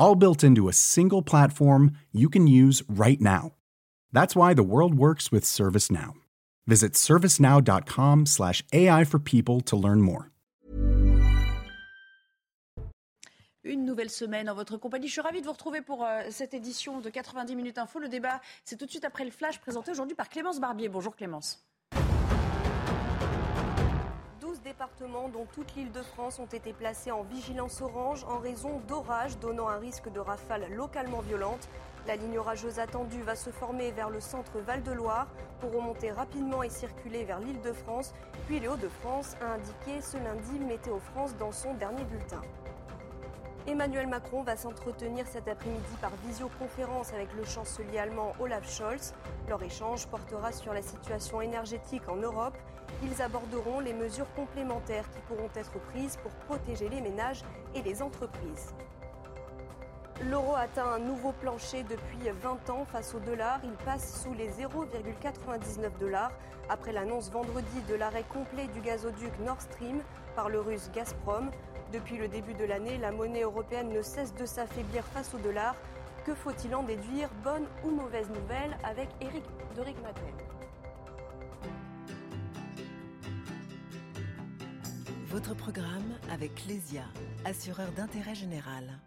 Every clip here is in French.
all built into a single platform you can use right now. That's why the world works with ServiceNow. Visit servicenow.com/ai for people to learn more. Une nouvelle semaine en votre compagnie. Je suis ravie de vous retrouver pour euh, cette édition de 90 minutes info. Le débat, c'est tout de suite après le flash présenté aujourd'hui par Clémence Barbier. Bonjour Clémence départements, dont toute l'île de France, ont été placés en vigilance orange en raison d'orages donnant un risque de rafales localement violentes. La ligne orageuse attendue va se former vers le centre Val-de-Loire pour remonter rapidement et circuler vers l'île de France. Puis les Hauts-de-France a indiqué ce lundi Météo France dans son dernier bulletin. Emmanuel Macron va s'entretenir cet après-midi par visioconférence avec le chancelier allemand Olaf Scholz. Leur échange portera sur la situation énergétique en Europe ils aborderont les mesures complémentaires qui pourront être prises pour protéger les ménages et les entreprises. L'euro atteint un nouveau plancher depuis 20 ans face au dollar. Il passe sous les 0,99 dollars après l'annonce vendredi de l'arrêt complet du gazoduc Nord Stream par le russe Gazprom. Depuis le début de l'année, la monnaie européenne ne cesse de s'affaiblir face au dollar. Que faut-il en déduire? Bonne ou mauvaise nouvelle avec Eric Doric Matel Votre programme avec Lesia, assureur d'intérêt général.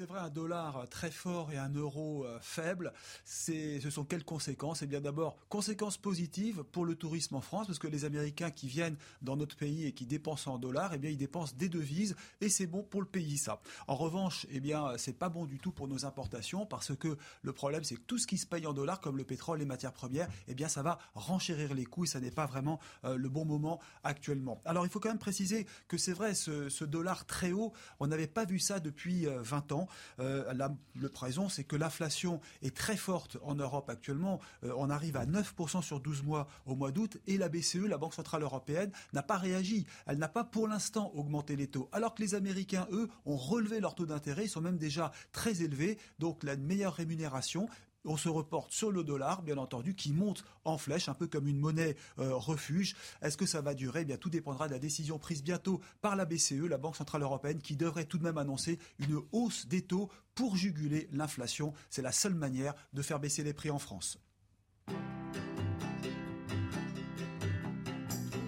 C'est vrai, un dollar très fort et un euro euh, faible, ce sont quelles conséquences? Eh bien d'abord, conséquences positives pour le tourisme en France, parce que les Américains qui viennent dans notre pays et qui dépensent en dollars, eh bien ils dépensent des devises et c'est bon pour le pays ça. En revanche, eh bien c'est pas bon du tout pour nos importations parce que le problème c'est que tout ce qui se paye en dollars, comme le pétrole, les matières premières, eh bien ça va renchérir les coûts et ça n'est pas vraiment euh, le bon moment actuellement. Alors il faut quand même préciser que c'est vrai, ce, dollar très haut, on n'avait pas vu ça depuis 20 euh, ans. Euh, le présent, c'est que l'inflation est très forte en Europe actuellement. Euh, on arrive à 9% sur 12 mois au mois d'août et la BCE, la Banque Centrale Européenne, n'a pas réagi. Elle n'a pas pour l'instant augmenté les taux. Alors que les Américains, eux, ont relevé leur taux d'intérêt. Ils sont même déjà très élevés. Donc la meilleure rémunération on se reporte sur le dollar, bien entendu, qui monte en flèche, un peu comme une monnaie euh, refuge. Est-ce que ça va durer? Eh Bien, tout dépendra de la décision prise bientôt par la BCE, la Banque centrale européenne, qui devrait tout de même annoncer une hausse des taux pour juguler l'inflation. C'est la seule manière de faire baisser les prix en France.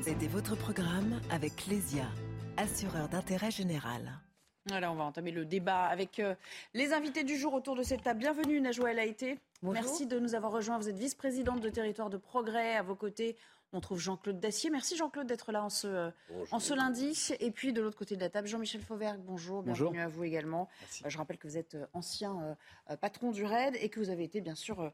C'était votre programme avec Lesia, assureur d'intérêt général. Voilà, on va entamer le débat avec euh, les invités du jour autour de cette table. Bienvenue Najwa El Haïté. Merci de nous avoir rejoints. Vous êtes vice-présidente de Territoire de Progrès. À vos côtés, on trouve Jean-Claude Dacier. Merci Jean-Claude d'être là en ce, en ce lundi. Et puis de l'autre côté de la table, Jean-Michel Fauvergue, bonjour. Bienvenue à vous également. Euh, je rappelle que vous êtes euh, ancien euh, patron du RAID et que vous avez été bien sûr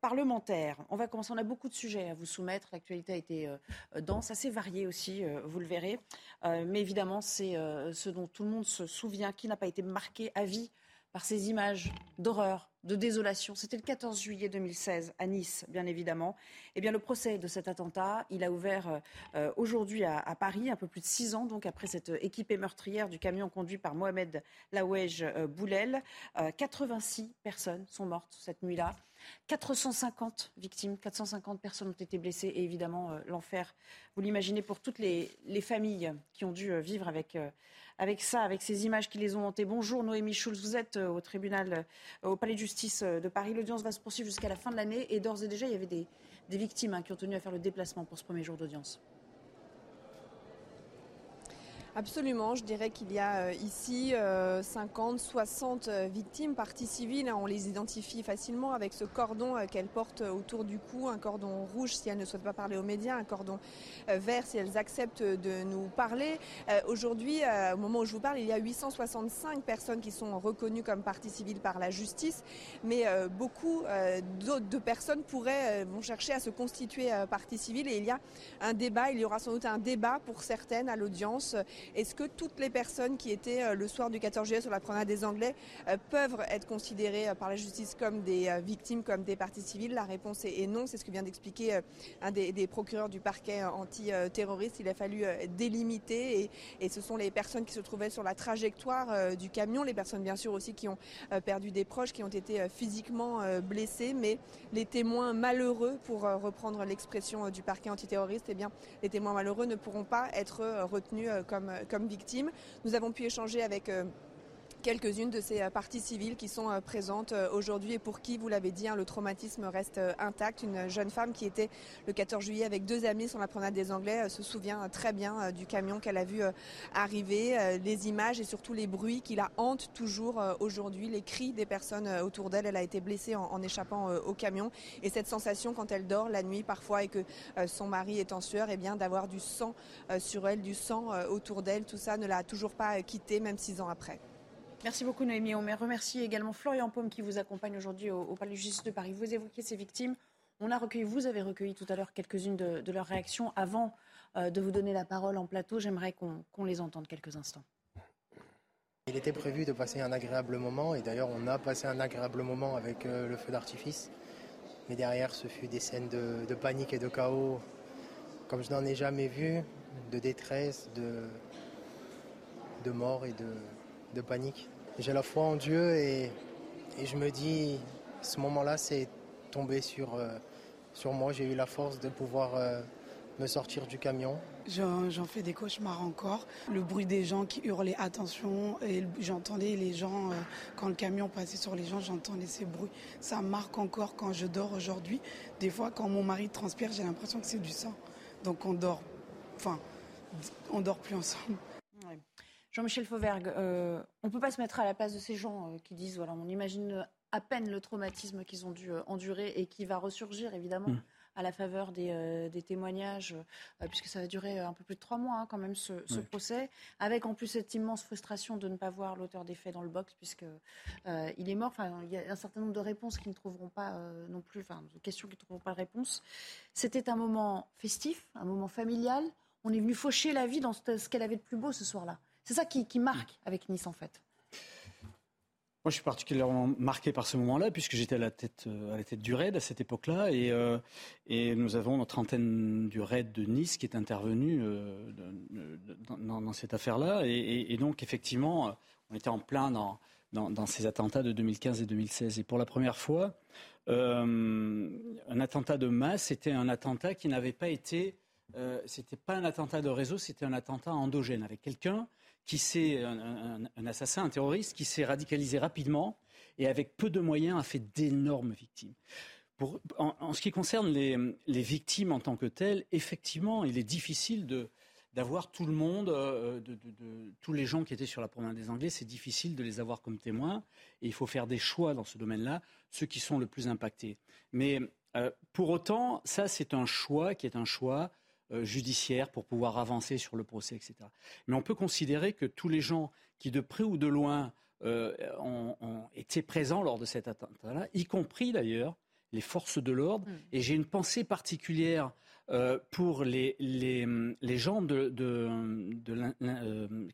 parlementaire. On va commencer. On a beaucoup de sujets à vous soumettre. L'actualité a été dense, assez variée aussi, vous le verrez. mais évidemment, c'est ce dont tout le monde se souvient, qui n'a pas été marqué à vie par ces images d'horreur de désolation. C'était le 14 juillet 2016 à Nice, bien évidemment. Eh bien, le procès de cet attentat, il a ouvert euh, euh, aujourd'hui à, Paris, un peu plus de six ans, donc après cette équipée meurtrière du camion conduit par Mohamed Laouej euh, Boulel. 86 personnes sont mortes cette nuit-là. 450 victimes, 450 personnes ont été blessées et évidemment l'enfer, vous l'imaginez, pour toutes les, familles qui ont dû vivre avec, avec ça, avec ces images qui les ont hantées. Bonjour Noémie Schulz, vous êtes au tribunal, au palais de justice de Paris. L'audience va se poursuivre jusqu'à la fin de l'année et d'ores et déjà, il y avait des, victimes hein, qui ont tenu à faire le déplacement pour ce premier jour d'audience. Absolument, je dirais qu'il y a euh, ici 50, euh, 60 euh, victimes, parties civiles. On les identifie facilement avec ce cordon qu'elles portent autour du cou, un cordon rouge si elles ne souhaitent pas parler aux médias, un cordon vert si elles acceptent de nous parler. Aujourd'hui, au moment où je vous parle, il y a 865 personnes qui sont reconnues comme parties civiles par la justice, mais beaucoup de personnes pourraient vont chercher à se constituer partie civile et il y a un débat, il y aura sans doute un débat pour certaines à l'audience Est-ce que toutes les personnes qui étaient le soir du 14 juillet sur la promenade des Anglais peuvent être considérées par la justice comme des victimes, comme des parties civiles? La réponse est non. C'est ce que vient d'expliquer un des, procureurs du parquet anti-terroriste. Il a fallu délimiter et, ce sont les personnes qui se trouvaient sur la trajectoire du camion, les personnes bien sûr aussi qui ont perdu des proches, qui ont été physiquement blessés, mais les témoins malheureux, pour reprendre l'expression du parquet antiterroriste, eh bien, les témoins malheureux ne pourront pas être retenus comme, comme victimes. Nous avons pu échanger avec quelques-unes de ces euh, parties civiles qui sont euh, présentes euh, aujourd'hui et pour qui, vous l'avez dit, hein, le traumatisme reste intact. Une jeune femme qui était le 14 juillet avec deux amis sur la promenade des Anglais se souvient très bien du camion qu'elle a vu arriver, les images et surtout les bruits qui la hantent toujours aujourd'hui, les cris des personnes autour d'elle. Elle a été blessée en, échappant au camion et cette sensation quand elle dort la nuit parfois et que son mari est en sueur, et eh bien d'avoir du sang sur elle, du sang autour d'elle, tout ça ne l'a toujours pas quittée même six ans après. Merci beaucoup Noémie. On remercie également Florian Paume qui vous accompagne aujourd'hui au, Palais de justice de Paris. Vous évoquez ces victimes. On a recueilli, vous avez recueilli tout à l'heure quelques-unes de, leurs réactions. Avant euh, de vous donner la parole en plateau, j'aimerais qu'on les entende quelques instants. Il était prévu de passer un agréable moment et d'ailleurs on a passé un agréable moment avec euh, le feu d'artifice. Mais derrière ce fut des scènes de, panique et de chaos comme je n'en ai jamais vu, de détresse, de, mort et de panique. J'ai la foi en Dieu et, je me dis, ce moment-là, c'est tombé sur, euh, sur moi. J'ai eu la force de pouvoir euh, me sortir du camion. J'en fais des cauchemars encore. Le bruit des gens qui hurlaient attention, et j'entendais les gens, euh, quand le camion passait sur les gens, j'entendais ces bruits. Ça marque encore quand je dors aujourd'hui. Des fois, quand mon mari transpire, j'ai l'impression que c'est du sang. Donc on dort, enfin, on dort plus ensemble. Jean-Michel Fauvergue, euh, on ne peut pas se mettre à la place de ces gens euh, qui disent, voilà, on imagine à peine le traumatisme qu'ils ont dû euh, endurer et qui va ressurgir évidemment. Mm. à la faveur des, témoignages, puisque ça va durer un peu plus de trois mois hein, quand même ce, procès, avec en plus cette immense frustration de ne pas voir l'auteur des faits dans le box, puisque il est mort. Enfin, il y a un certain nombre de réponses qui ne trouveront pas non plus, enfin, de questions qui ne trouveront pas de réponse. C'était un moment festif, un moment familial. On est venu faucher la vie dans ce qu'elle avait de plus beau ce soir-là. C'est ça qui, marque avec Nice, en fait. Moi, je suis particulièrement marqué par ce moment-là, puisque j'étais à la tête, euh, à la tête du RAID à cette époque-là, et, euh, et, nous avons notre antenne du RAID de Nice qui est intervenue euh, dans, cette affaire-là, et, donc effectivement, on était en plein dans, dans, ces attentats de 2015 et 2016, et pour la première fois, un attentat de masse, c'était un attentat qui n'avait pas été, c'était pas un attentat de réseau, c'était un attentat endogène avec quelqu'un qui s'est un, assassin, un terroriste, qui s'est radicalisé rapidement et avec peu de moyens a fait d'énormes victimes. En, ce qui concerne les, victimes en tant que telles, effectivement, il est difficile d'avoir tout le monde, euh, tous les gens qui étaient sur la promenade des Anglais, c'est difficile de les avoir comme témoins. Et il faut faire des choix dans ce domaine-là, ceux qui sont le plus impactés. Mais euh, pour autant, ça, c'est un choix qui est un choix judiciaire pour pouvoir avancer sur le procès, etc. Mais on peut considérer que tous les gens qui, de près ou de loin, euh, ont, été présents lors de cet attentat-là, y compris d'ailleurs les forces de l'ordre. Mm. Et j'ai une pensée particulière euh, pour les, les, gens de,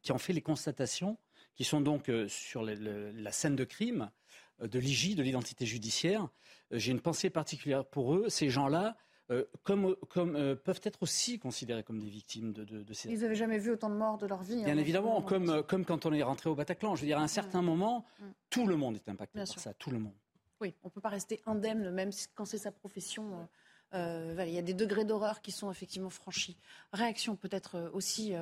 qui ont fait les constatations, qui sont donc sur la scène de crime, de l'IJ, de l'identité judiciaire. J'ai une pensée particulière pour eux. Ces gens-là euh, comme, comme euh, peuvent être aussi considérés comme des victimes de, de, ces. Ils n'avaient jamais vu autant de morts de leur vie. Bien hein, évidemment, comme, euh, comme quand on est rentré au Bataclan. Je veux dire, à un certain mm. moment, mm. tout le monde est impacté par ça, tout le monde. Oui, on ne peut pas rester indemne, même quand c'est sa profession. il y a des degrés d'horreur qui sont effectivement franchis. Réaction peut-être aussi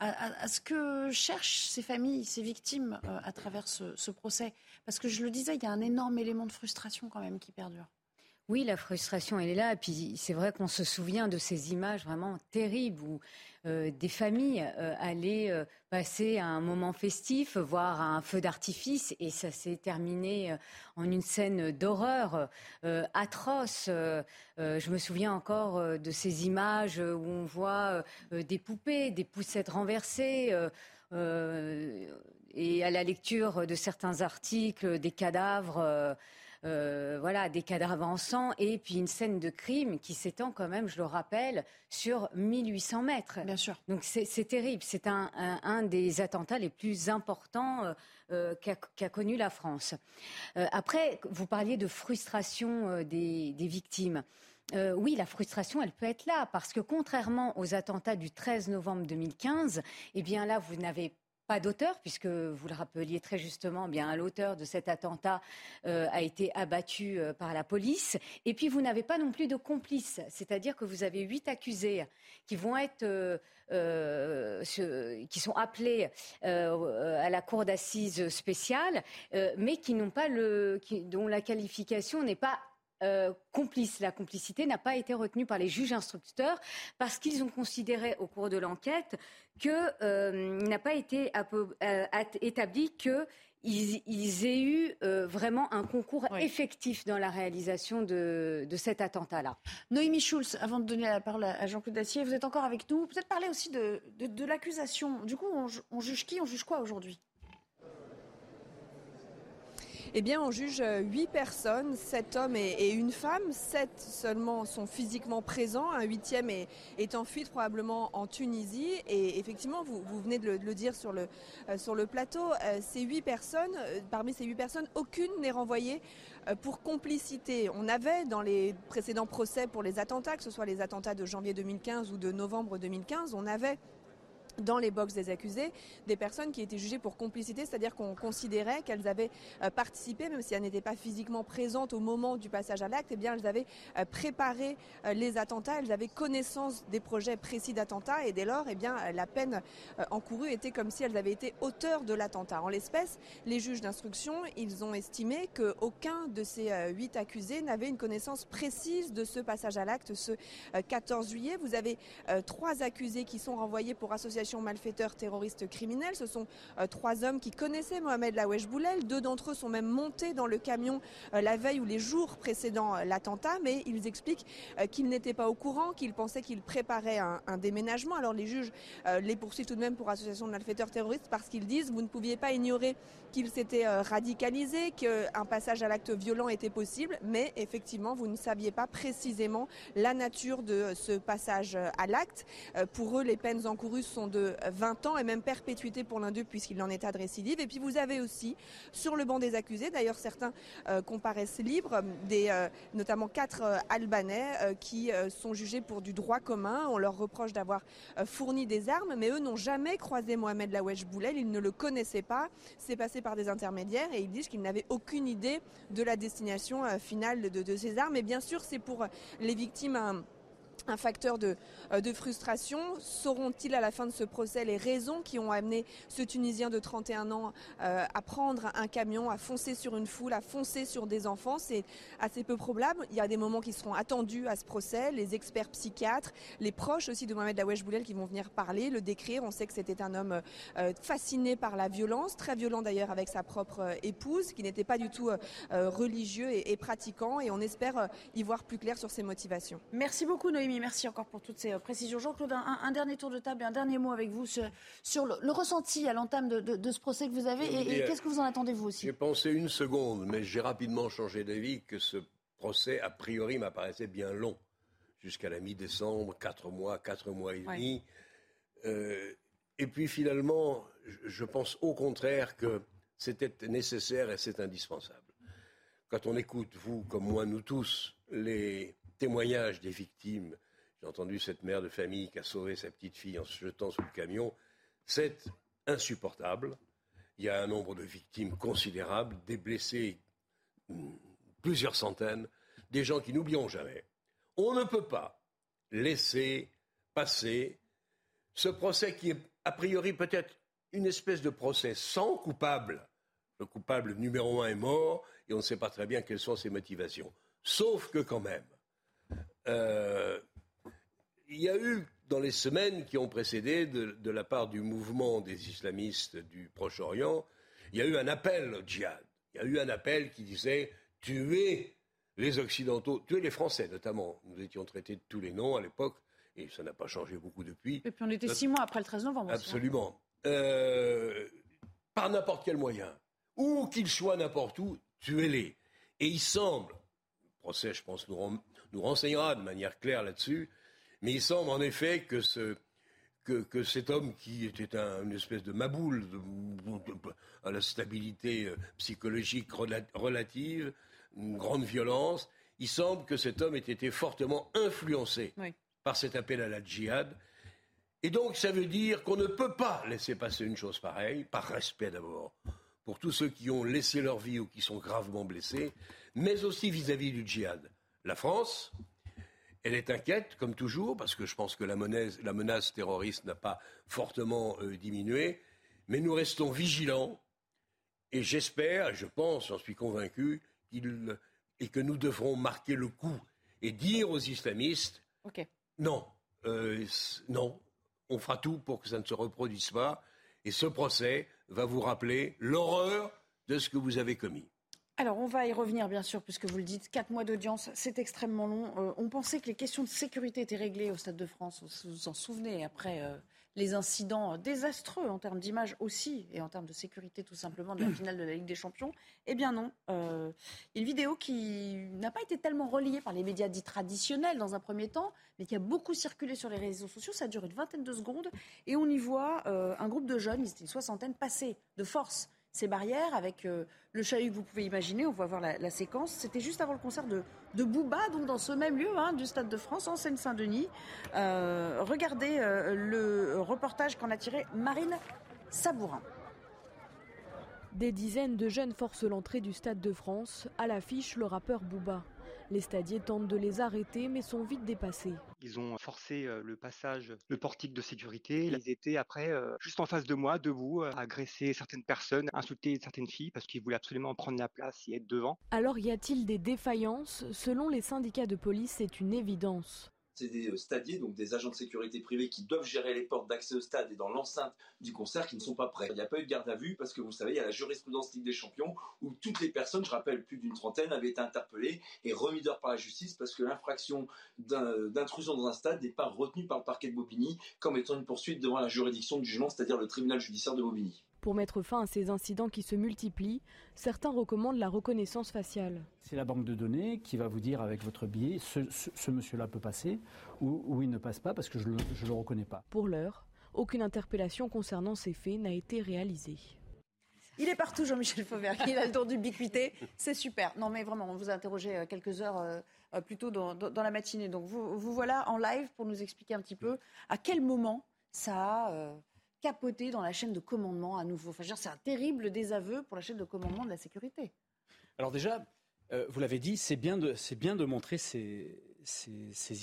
à, ce que cherchent ces familles, ces victimes à travers ce, ce procès. Parce que je le disais, il y a un énorme élément de frustration quand même qui perdure. Oui, la frustration, elle est là. Et puis, c'est vrai qu'on se souvient de ces images vraiment terribles où euh, des familles euh, allaient euh, passer un moment festif, voir un feu d'artifice, et ça s'est terminé en une scène d'horreur atroce. je me souviens encore de ces images où on voit des poupées, des poussettes renversées. et à la lecture de certains articles, des cadavres euh, voilà, des cadres avançants et puis une scène de crime qui s'étend quand même, je le rappelle, sur 1800 mètres. Bien sûr. Donc c'est terrible. C'est un, un, des attentats les plus importants euh, qu'a connu la France. après, vous parliez de frustration des, des victimes. Euh, oui, la frustration, elle peut être là, parce que contrairement aux attentats du 13 novembre 2015, eh bien là, vous n'avez pas d'auteur, puisque vous le rappeliez très justement, eh bien l'auteur de cet attentat euh, a été abattu euh, par la police. Et puis vous n'avez pas non plus de complices, c'est-à-dire que vous avez huit accusés qui vont être, qui sont appelés à la cour d'assises spéciale, mais qui n'ont pas le, dont la qualification n'est pas euh, complice. La complicité n'a pas été retenue par les juges instructeurs parce qu'ils ont considéré au cours de l'enquête qu'il euh, n'a pas été euh, établi qu'ils ils, aient eu vraiment un concours effectif dans la réalisation de, cet attentat-là. Noémie Schulz, avant de donner la parole à Jean-Claude Dacier, vous êtes encore avec nous. Peut-être parler aussi de, l'accusation. Du coup, on juge qui? On juge quoi aujourd'hui? Eh bien, on juge euh, huit personnes, sept hommes et, une femme. Sept seulement sont physiquement présents. Un huitième est, en fuite probablement en Tunisie. Et effectivement, vous, venez de le, dire sur le, euh, plateau, euh, ces huit personnes, parmi ces huit personnes, aucune n'est renvoyée pour complicité. On avait dans les précédents procès pour les attentats, que ce soit les attentats de janvier 2015 ou de novembre 2015, on avait dans les box des accusés des personnes qui étaient jugées pour complicité, c'est-à-dire qu'on considérait qu'elles avaient euh, participé, même si elles n'étaient pas physiquement présentes au moment du passage à l'acte, eh bien elles avaient euh, préparé euh, les attentats, elles avaient connaissance des projets précis d'attentats et dès lors, eh bien la peine encourue était comme si elles avaient été auteurs de l'attentat. En l'espèce, les juges d'instruction, ils ont estimé qu'aucun de ces huit accusés n'avait une connaissance précise de ce passage à l'acte ce 14 juillet. Vous avez trois accusés qui sont renvoyés pour association malfaiteurs terroristes criminels. Ce sont euh, trois hommes qui connaissaient Mohamed Lawesh Boulel. Deux d'entre eux sont même montés dans le camion euh, la veille ou les jours précédant euh, l'attentat, mais ils expliquent qu'ils n'étaient pas au courant, qu'ils pensaient qu'ils préparaient un, déménagement. Alors les juges les poursuivent tout de même pour association de malfaiteurs terroristes parce qu'ils disent vous ne pouviez pas ignorer qu'ils s'étaient radicalisés, qu'un passage à l'acte violent était possible, mais effectivement vous ne saviez pas précisément la nature de ce passage à l'acte. Pour eux, les peines encourues sont de 20 ans et même perpétuité pour l'un d'eux puisqu'il en est à récidive. Et puis vous avez aussi sur le banc des accusés, d'ailleurs certains euh, comparaissent libres, des, euh, notamment quatre euh, Albanais qui sont jugés pour du droit commun. On leur reproche d'avoir fourni des armes, mais eux n'ont jamais croisé Mohamed Lawesh Boulel, ils ne le connaissaient pas. C'est passé par des intermédiaires et ils disent qu'ils n'avaient aucune idée de la destination finale de, de, ces armes. Et bien sûr, c'est pour les victimes un facteur de, euh, de frustration. Sauront-ils à la fin de ce procès les raisons qui ont amené ce Tunisien de 31 ans euh, à prendre un camion, à foncer sur une foule, à foncer sur des enfants? C'est assez peu probable. Il y a des moments qui seront attendus à ce procès. Les experts psychiatres, les proches aussi de Mohamed Dawesh Boulel qui vont venir parler, le décrire. On sait que c'était un homme euh, fasciné par la violence, très violent d'ailleurs avec sa propre épouse, qui n'était pas du tout religieux et, et, pratiquant. Et on espère y voir plus clair sur ses motivations. Merci beaucoup Noémie merci encore pour toutes ces euh, précisions. Jean-Claude, un, dernier tour de table et un dernier mot avec vous sur, le, ressenti à l'entame de, ce procès que vous avez et, qu'est-ce que vous en attendez vous aussi? J'ai pensé une seconde, mais j'ai rapidement changé d'avis que ce procès, a priori, m'apparaissait bien long, jusqu'à la mi-décembre, quatre mois, quatre mois et demi. Euh, et puis finalement, je pense au contraire que c'était nécessaire et c'est indispensable. Quand on écoute, vous comme moi, nous tous, les témoignages des victimes j'ai entendu cette mère de famille qui a sauvé sa petite fille en se jetant sous le camion. C'est insupportable. Il y a un nombre de victimes considérable, des blessés, hmm, plusieurs centaines, des gens qui n'oublieront jamais. On ne peut pas laisser passer ce procès qui est a priori peut-être une espèce de procès sans coupable. Le coupable numéro un est mort et on ne sait pas très bien quelles sont ses motivations. Sauf que quand même, euh, il y a eu, dans les semaines qui ont précédé, de, la part du mouvement des islamistes du Proche-Orient, il y a eu un appel au djihad. Il y a eu un appel qui disait tuer les Occidentaux, tuer les Français notamment. Nous étions traités de tous les noms à l'époque, et ça n'a pas changé beaucoup depuis. Et puis on était six mois après le 13 novembre. Hein. Absolument. Euh, par n'importe quel moyen, où qu'ils soient n'importe où, tuez-les. Et il semble, le procès, je pense, nous, nous renseignera de manière claire là-dessus, mais il semble en effet que, ce, que, que cet homme qui était une espèce de maboule à la stabilité euh, psychologique relative, une grande violence, il semble que cet homme ait été fortement influencé par cet appel à la djihad. Et donc, ça veut dire qu'on ne peut pas laisser passer une chose pareille, par respect d'abord, pour tous ceux qui ont laissé leur vie ou qui sont gravement blessés, mais aussi vis-à-vis du djihad. La France, elle est inquiète, comme toujours, parce que je pense que la, menace, terroriste n'a pas fortement euh, diminué, mais nous restons vigilants, et j'espère, je pense, j'en suis convaincu, qu'il et que nous devrons marquer le coup et dire aux islamistes non, euh, non, on fera tout pour que ça ne se reproduise pas. Et ce procès va vous rappeler l'horreur de ce que vous avez commis. Alors, on va y revenir, bien sûr, puisque vous le dites, quatre mois d'audience, c'est extrêmement long. Euh, on pensait que les questions de sécurité étaient réglées au Stade de France, vous vous en souvenez, après euh, les incidents désastreux en termes d'image aussi et en termes de sécurité tout simplement de la finale de la Ligue des Champions Eh bien non. Euh, une vidéo qui n'a pas été tellement reliée par les médias dits traditionnels dans un premier temps, mais qui a beaucoup circulé sur les réseaux sociaux. Ça dure une vingtaine de secondes et on y voit euh, un groupe de jeunes, ils étaient une soixantaine, passer de force ces barrières avec euh, le chahut que vous pouvez imaginer. On va voir la, séquence. C'était juste avant le concert de, Booba, donc dans ce même lieu hein, du Stade de France, en Seine-Saint-Denis. Euh, regardez euh, le reportage qu'en a tiré Marine Sabourin. Des dizaines de jeunes forcent l'entrée du Stade de France. À l'affiche, le rappeur Booba. Les stadiers tentent de les arrêter mais sont vite dépassés. Ils ont forcé euh, le passage, le portique de sécurité. Ils étaient après euh, juste en face de moi, debout, à euh, agresser certaines personnes, insulter certaines filles parce qu'ils voulaient absolument prendre la place et être devant. Alors y a-t-il des défaillances? Selon les syndicats de police, c'est une évidence c'est des euh, stadiers, donc des agents de sécurité privés qui doivent gérer les portes d'accès au stade et dans l'enceinte du concert qui ne sont pas prêts. Il n'y a pas eu de garde à vue parce que vous savez, il y a la jurisprudence Ligue des Champions où toutes les personnes, je rappelle plus d'une trentaine, avaient été interpellées et remises dehors par la justice parce que l'infraction d'intrusion dans un stade n'est pas retenue par le parquet de Bobigny comme étant une poursuite devant la juridiction du jugement, c'est-à-dire le tribunal judiciaire de Bobigny. Pour mettre fin à ces incidents qui se multiplient, certains recommandent la reconnaissance faciale. C'est la banque de données qui va vous dire avec votre billet, ce, monsieur-là peut passer ou, il ne passe pas parce que je ne le, reconnais pas. Pour l'heure, aucune interpellation concernant ces faits n'a été réalisée. Il est partout, Jean-Michel Fauvert. Il a le tour d'ubiquité. C'est super. Non, mais vraiment, on vous a interrogé euh, quelques heures euh, euh, plus tôt dans, la matinée. Donc, vous, vous, voilà en live pour nous expliquer un petit peu à quel moment ça a capoter dans la chaîne de commandement à nouveau. Enfin, c'est un terrible désaveu pour la chaîne de commandement de la sécurité. Alors déjà, euh, vous l'avez dit, c'est bien, de, montrer ces,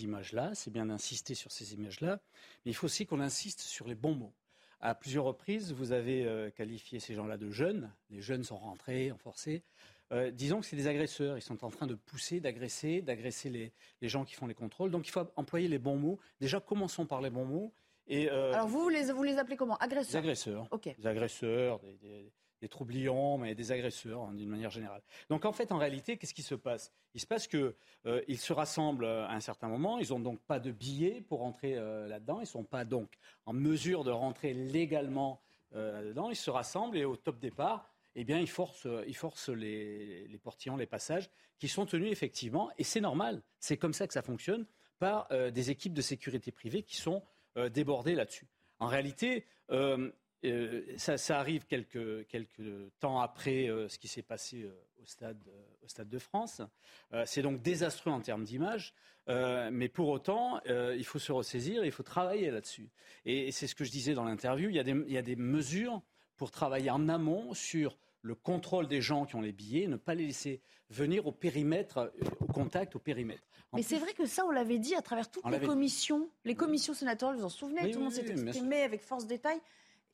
images-là, c'est bien d'insister sur ces images-là, mais il faut aussi qu'on insiste sur les bons mots. À plusieurs reprises, vous avez euh, qualifié ces gens-là de jeunes. Les jeunes sont rentrés, en forcé. Euh, disons que c'est des agresseurs. Ils sont en train de pousser, d'agresser, d'agresser les, gens qui font les contrôles. Donc il faut employer les bons mots. Déjà, commençons par les bons mots. Euh, Alors vous, vous les, vous les appelez comment? Agresseurs. Des agresseurs. Des agresseurs, des, troublions, mais des agresseurs hein, d'une manière générale. Donc en fait, en réalité, qu'est-ce qui se passe? Il se passe qu'ils euh, se rassemblent à un certain moment, ils n'ont donc pas de billets pour rentrer euh, là-dedans, ils ne sont pas donc en mesure de rentrer légalement là-dedans, ils se rassemblent et au top départ, eh bien, ils forcent, ils forcent les, les, portillons, les passages, qui sont tenus effectivement, et c'est normal, c'est comme ça que ça fonctionne, par des équipes de sécurité privée qui sont euh, déborder là-dessus. En réalité, euh, euh, ça, arrive quelques, quelques temps après ce qui s'est passé au, stade, au Stade de France. c'est donc désastreux en termes d'image, mais pour autant, il faut se ressaisir, il faut travailler là-dessus. Et, c'est ce que je disais dans l'interview, il, il, y a des mesures pour travailler en amont sur le contrôle des gens qui ont les billets, ne pas les laisser venir au périmètre, euh, au contact, au périmètre. Mais c'est vrai que ça, on l'avait dit à travers toutes les commissions, les commissions sénatoriales, vous en souvenez, tout le monde s'est exprimé avec force détail.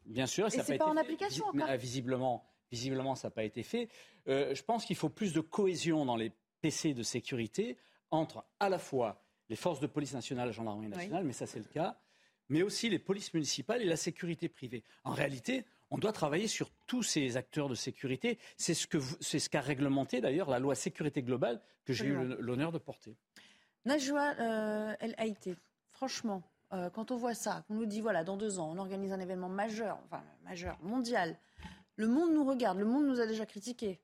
Bien sûr, ça n'est pas, pas en application encore. Visiblement, visiblement, ça n'a pas été fait. Euh, je pense qu'il faut plus de cohésion dans les PC de sécurité entre à la fois les forces de police nationale, la gendarmerie nationale, mais ça c'est le cas, mais aussi les polices municipales et la sécurité privée. En réalité, on doit travailler sur tous ces acteurs de sécurité. C'est ce qu'a réglementé d'ailleurs la loi sécurité globale que j'ai eu l'honneur de porter. Najwa euh, El Haïté, franchement, euh, quand on voit ça, qu'on nous dit voilà, dans deux ans, on organise un événement majeur, enfin majeur, mondial, le monde nous regarde, le monde nous a déjà critiqué.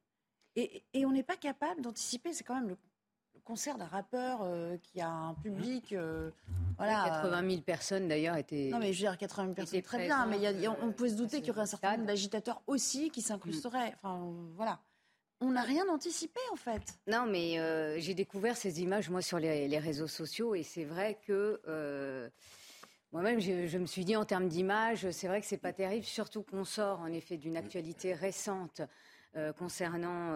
Et, on n'est pas capable d'anticiper. C'est quand même le, concert d'un rappeur qui a un public. voilà. 80 000 personnes d'ailleurs étaient. Non, mais je veux dire, 80 000 personnes, très bien. Mais on, peut se douter qu'il y aurait un certain nombre d'agitateurs aussi qui s'incrusteraient. Enfin, voilà. On n'a rien anticipé en fait. Non, mais euh, j'ai découvert ces images moi sur les, réseaux sociaux et c'est vrai que euh, moi-même je, me suis dit en termes d'images, c'est vrai que c'est pas terrible, surtout qu'on sort en effet d'une actualité récente euh, concernant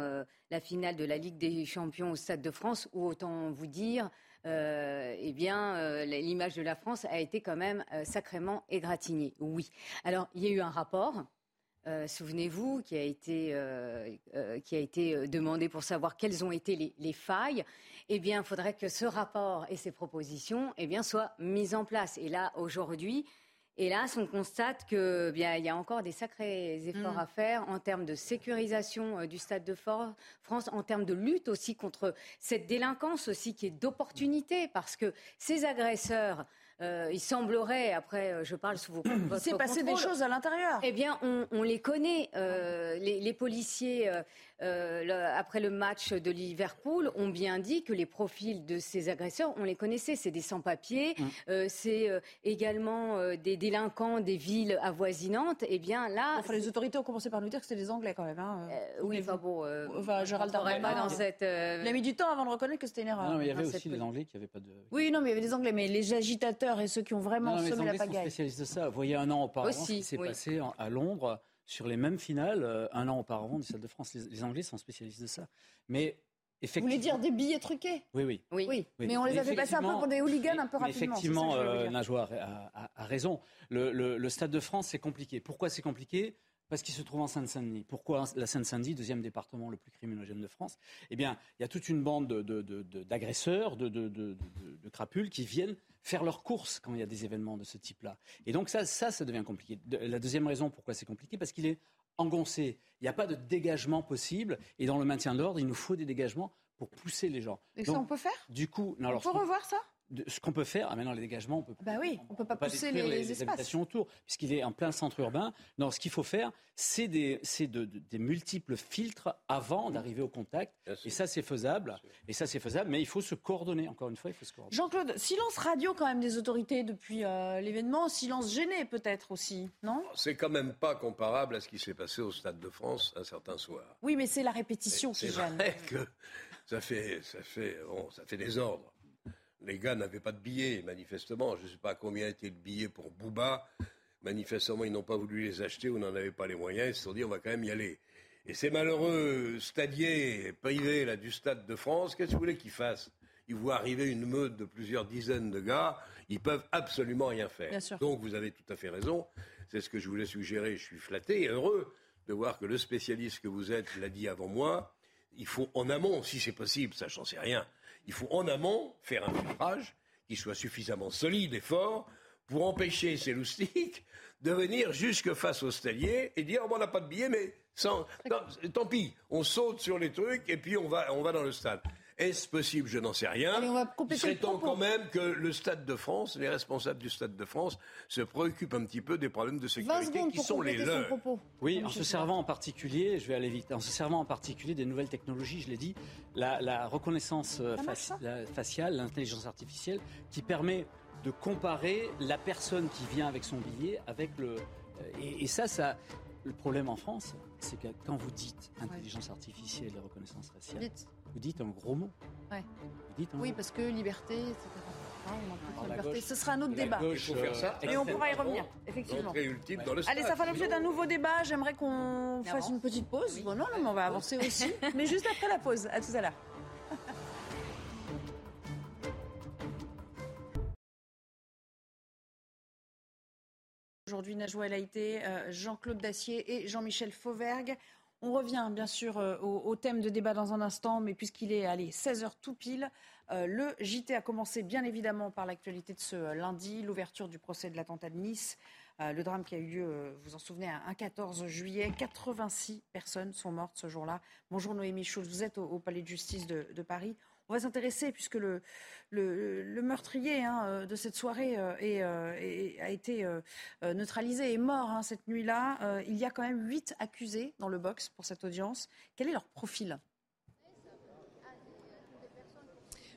la finale de la Ligue des Champions au Stade de France, où autant vous dire, eh bien l'image de la France a été quand même sacrément égratignée. Oui. Alors il y a eu un rapport euh, souvenez-vous, qui a été, euh, euh, qui a été demandé pour savoir quelles ont été les, failles, eh bien, il faudrait que ce rapport et ces propositions eh bien, soient mises en place. Et là, aujourd'hui, hélas, on constate qu'il y a encore des sacrés efforts mm. à faire en termes de sécurisation du Stade de France, en termes de lutte aussi contre cette délinquance aussi qui est d'opportunité, parce que ces agresseurs euh, il semblerait, après, euh, je parle sous vos Il s'est passé des choses à l'intérieur. Eh bien, on, les connaît. Euh, les, policiers, après le match de Liverpool, ont bien dit que les profils de ces agresseurs, on les connaissait. C'est des sans-papiers, mm. c'est également des délinquants des villes avoisinantes. Eh bien, là. Enfin, les autorités ont commencé par nous dire que c'était des Anglais quand même. Hein. oui, enfin bon. enfin, Gérald Darmanin. dans cette. Il a mis du temps avant de reconnaître que c'était une erreur. Non, mais il y avait aussi des Anglais qui n'avaient pas de. Oui, non, mais il y avait des Anglais, mais les agitateurs et ceux qui ont vraiment non, semé la pagaille. Sont spécialistes de ça. Vous voyez un an auparavant ce qui s'est passé à Londres sur les mêmes finales, euh, un an auparavant du Stade de France. Les, Anglais sont spécialistes de ça. Mais Effectivement. Vous voulez dire des billets truqués? Oui oui. oui, oui. Mais on les a fait passer un peu pour des hooligans un peu rapidement. Effectivement, euh, Najwa a, raison. le, Stade de France, c'est compliqué. Pourquoi c'est compliqué? Parce qu'il se trouve en Seine-Saint-Denis. Pourquoi la Seine-Saint-Denis, deuxième département le plus criminogène de France? Eh bien, il y a toute une bande d'agresseurs, de, de, crapules qui viennent faire leurs courses quand il y a des événements de ce type-là. Et donc ça, ça, ça devient compliqué. La deuxième raison pourquoi c'est compliqué, parce qu'il est engoncé. Il n'y a pas de dégagement possible. Et dans le maintien de l'ordre, il nous faut des dégagements pour pousser les gens. Et ça, on peut faire? Du coup, on peut revoir ça? Ce qu'on peut faire, ah maintenant les dégagements, on peut, bah oui, on, peut pas pousser les, les, habitations autour, puisqu'il est en plein centre urbain. Non, ce qu'il faut faire, c'est des, de, des multiples filtres avant d'arriver au contact. Et ça, c'est faisable. Et ça, c'est faisable, mais il faut se coordonner. Encore une fois, il faut se coordonner. Jean-Claude, silence radio quand même des autorités depuis euh, l'événement, silence gêné peut-être aussi, non? C'est quand même pas comparable à ce qui s'est passé au Stade de France un certain soir. Oui, mais c'est la répétition qui gêne. C'est vrai que ça fait, ça fait, bon, ça fait des ordres les gars n'avaient pas de billets, manifestement. Je ne sais pas combien était le billet pour Bouba. Manifestement, ils n'ont pas voulu les acheter ou n'en avaient pas les moyens. Ils se sont dit, on va quand même y aller. Et ces malheureux stadiers privés là, du Stade de France, qu'est-ce que vous voulez qu'ils fassent? Ils voient arriver une meute de plusieurs dizaines de gars, ils peuvent absolument rien faire. Donc vous avez tout à fait raison. C'est ce que je voulais suggérer. Je suis flatté et heureux de voir que le spécialiste que vous êtes l'a dit avant moi. Il faut en amont, si c'est possible, ça j'en sais rien, il faut en amont faire un filtrage qui soit suffisamment solide et fort pour empêcher ces loustiques de venir jusque face au stalier et dire oh, on n'a pas de billet, mais sans, tant pis, on saute sur les trucs et puis on va, on va dans le stade. Est-ce possible? Je n'en sais rien. Il serait temps quand même que le Stade de France, les responsables du Stade de France, se préoccupent un petit peu des problèmes de sécurité qui sont les leurs. Oui, en se servant en particulier, je vais aller vite, en se servant en particulier des nouvelles technologies, je l'ai dit, la, reconnaissance euh, faciale, l'intelligence artificielle, qui permet de comparer la personne qui vient avec son billet avec le. Euh, et, ça, ça, le problème en France, c'est que quand vous dites intelligence artificielle et reconnaissance faciale, vous dites un gros mot. Ouais. oui, parce que liberté, etc. liberté. Ce sera un autre débat. Et on pourra y revenir, effectivement. Allez, ça fait l'objet d'un nouveau débat. J'aimerais qu'on fasse une petite pause. Bon, non, non, mais on va avancer aussi. mais juste après la pause. À tout à l'heure. Aujourd'hui, Najwa El euh, Jean-Claude Dacier et Jean-Michel Fauvergue. On revient bien sûr euh, au, thème de débat dans un instant, mais puisqu'il est allé 16h tout pile, euh, le JT a commencé bien évidemment par l'actualité de ce euh, lundi, l'ouverture du procès de l'attentat de Nice. le drame qui a eu lieu, vous vous en souvenez, un 14 juillet. 86 personnes sont mortes ce jour-là. Bonjour Noémie Schulz, vous êtes au, Palais de justice de Paris. On va s'intéresser, puisque le, le, meurtrier hein, euh, de cette soirée euh, euh, a été neutralisé, est mort hein, cette nuit-là. il y a quand même huit accusés dans le box pour cette audience. Quel est leur profil?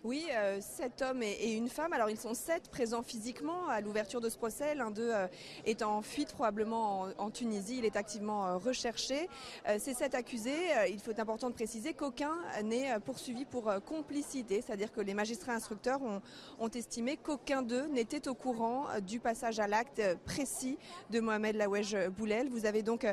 Oui, euh, sept hommes et, une femme. Alors ils sont sept présents physiquement à l'ouverture de ce procès. L'un d'eux euh, est en fuite probablement en, Tunisie. Il est activement euh, recherché. ces sept accusés, il faut important de préciser qu'aucun n'est poursuivi pour complicité. C'est-à-dire que les magistrats instructeurs ont, estimé qu'aucun d'eux n'était au courant du passage à l'acte précis de Mohamed Laouej Boulel. Vous avez donc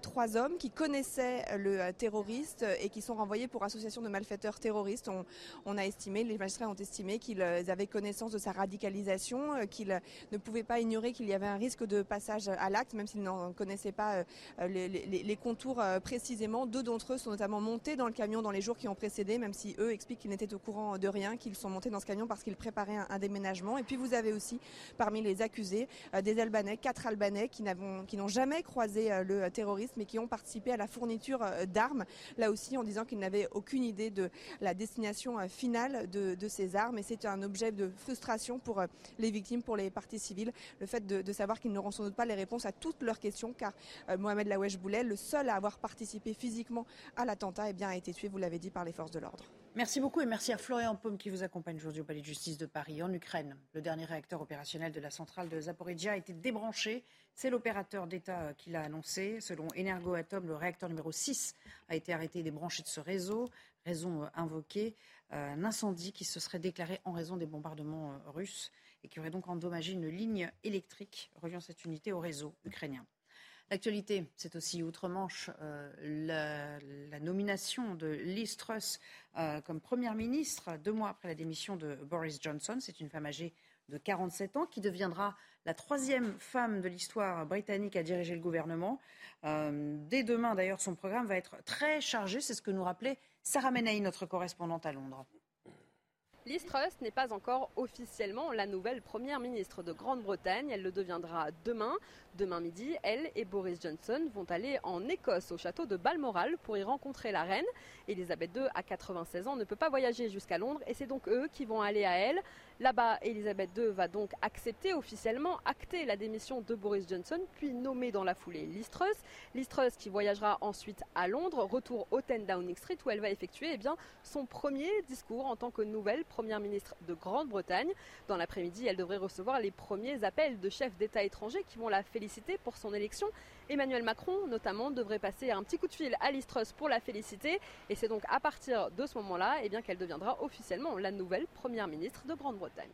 trois hommes qui connaissaient le terroriste et qui sont renvoyés pour association de malfaiteurs terroristes. On, on a estimé les magistrats ont estimé qu'ils euh, avaient connaissance de sa radicalisation, euh, qu'ils ne pouvaient pas ignorer qu'il y avait un risque de passage à l'acte, même s'ils n'en connaissaient pas euh, les, contours précisément. Deux d'entre eux sont notamment montés dans le camion dans les jours qui ont précédé, même si eux expliquent qu'ils n'étaient au courant de rien, qu'ils sont montés dans ce camion parce qu'ils préparaient un, déménagement. Et puis vous avez aussi parmi les accusés des Albanais, quatre Albanais qui n'ont jamais croisé le terrorisme et qui ont participé à la fourniture d'armes, là aussi en disant qu'ils n'avaient aucune idée de la destination finale de de, ces armes et c'est un objet de frustration pour euh, les victimes, pour les parties civiles, le fait de, savoir qu'ils n'auront sans doute pas les réponses à toutes leurs questions car euh, Mohamed Lawesh Boulet, le seul à avoir participé physiquement à l'attentat, eh bien, a été tué, vous l'avez dit, par les forces de l'ordre. Merci beaucoup et merci à Florian Paume qui vous accompagne aujourd'hui au Palais de justice de Paris. En Ukraine, le dernier réacteur opérationnel de la centrale de Zaporizhia a été débranché. C'est l'opérateur d'État euh, qui l'a annoncé. Selon Energoatom, le réacteur numéro 6 a été arrêté et débranché de ce réseau. Raison invoquée un incendie qui se serait déclaré en raison des bombardements euh, russes et qui aurait donc endommagé une ligne électrique reliant cette unité au réseau ukrainien. L'actualité, c'est aussi outre-Manche euh, la, nomination de Liz Truss euh, comme Première ministre deux mois après la démission de Boris Johnson. C'est une femme âgée de 47 ans qui deviendra la troisième femme de l'histoire britannique à diriger le gouvernement. dès demain, d'ailleurs, son programme va être très chargé. C'est ce que nous rappelait Sarah Menaï, notre correspondante à Londres. Liz Truss n'est pas encore officiellement la nouvelle première ministre de Grande-Bretagne. Elle le deviendra demain. Demain midi, elle et Boris Johnson vont aller en Écosse au château de Balmoral pour y rencontrer la reine. Elisabeth II, à 96 ans, ne peut pas voyager jusqu'à Londres et c'est donc eux qui vont aller à elle. Là-bas, Elisabeth II va donc accepter officiellement, acter la démission de Boris Johnson, puis nommer dans la foulée Liz Truss. Qui voyagera ensuite à Londres, retour au 10 Downing Street où elle va effectuer eh son premier discours en tant que nouvelle première ministre de Grande-Bretagne. Dans l'après-midi, elle devrait recevoir les premiers appels de chefs d'État étrangers qui vont la féliciter pour son élection. Emmanuel Macron, notamment, devrait passer un petit coup de fil à Liz Truss pour la féliciter. Et c'est donc à partir de ce moment-là eh bien, qu'elle deviendra officiellement la nouvelle première ministre de Grande-Bretagne.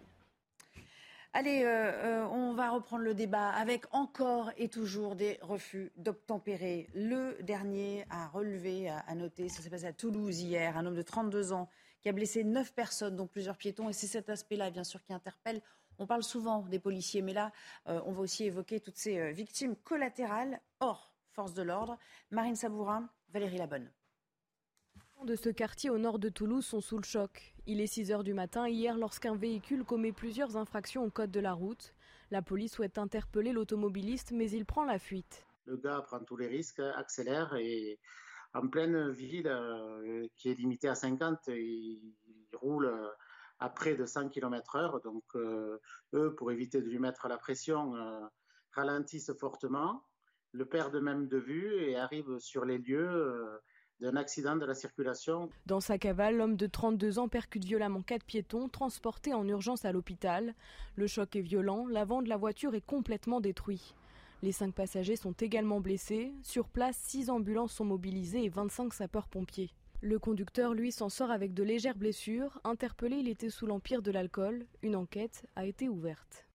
Allez, euh, euh, on va reprendre le débat avec encore et toujours des refus d'obtempérer. Le dernier à relever, à, noter, ça s'est passé à Toulouse hier, un homme de 32 ans qui a blessé 9 personnes, dont plusieurs piétons. Et c'est cet aspect-là, bien sûr, qui interpelle. On parle souvent des policiers, mais là, euh, on va aussi évoquer toutes ces victimes collatérales hors force de l'ordre. Marine Sabourin, Valérie Labonne de ce quartier au nord de Toulouse sont sous le choc. Il est 6 heures du matin hier lorsqu'un véhicule commet plusieurs infractions au code de la route. La police souhaite interpeller l'automobiliste, mais il prend la fuite. Le gars prend tous les risques, accélère et en pleine ville euh, qui est limitée à 50, il, roule à près de 100 km/h. Donc, euh, eux, pour éviter de lui mettre la pression, euh, ralentissent fortement, le perdent même de vue et arrivent sur les lieux d'un accident de la circulation. Dans sa cavale, l'homme de 32 ans percute violemment quatre piétons transportés en urgence à l'hôpital. Le choc est violent, l'avant de la voiture est complètement détruit. Les cinq passagers sont également blessés. Sur place, six ambulances sont mobilisées et 25 sapeurs-pompiers. Le conducteur, lui, s'en sort avec de légères blessures. Interpellé, il était sous l'empire de l'alcool. Une enquête a été ouverte.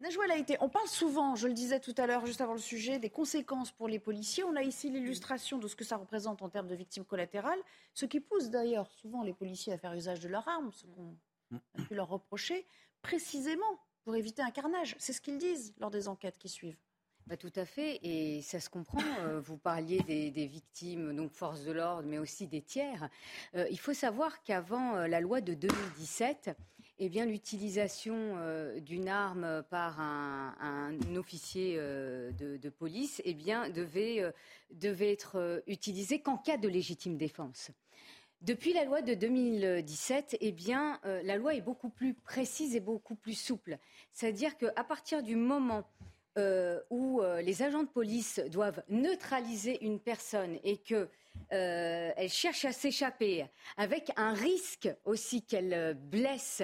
Najwa été. on parle souvent, je le disais tout à l'heure, juste avant le sujet, des conséquences pour les policiers. On a ici l'illustration de ce que ça représente en termes de victimes collatérales, ce qui pousse d'ailleurs souvent les policiers à faire usage de leurs armes, ce qu'on a pu leur reprocher, précisément pour éviter un carnage. C'est ce qu'ils disent lors des enquêtes qui suivent. Bah, tout à fait, et ça se comprend. Euh, vous parliez des, victimes, donc force de l'ordre, mais aussi des tiers. Euh, il faut savoir qu'avant euh, la loi de 2017, eh bien, l'utilisation d'une arme par un, officier de, police eh bien, devait, devait être utilisée qu'en cas de légitime défense. Depuis la loi de 2017, eh bien, la loi est beaucoup plus précise et beaucoup plus souple. C'est-à-dire qu'à partir du moment euh, où euh, les agents de police doivent neutraliser une personne et que euh, elle cherche à s'échapper, avec un risque aussi qu'elle blesse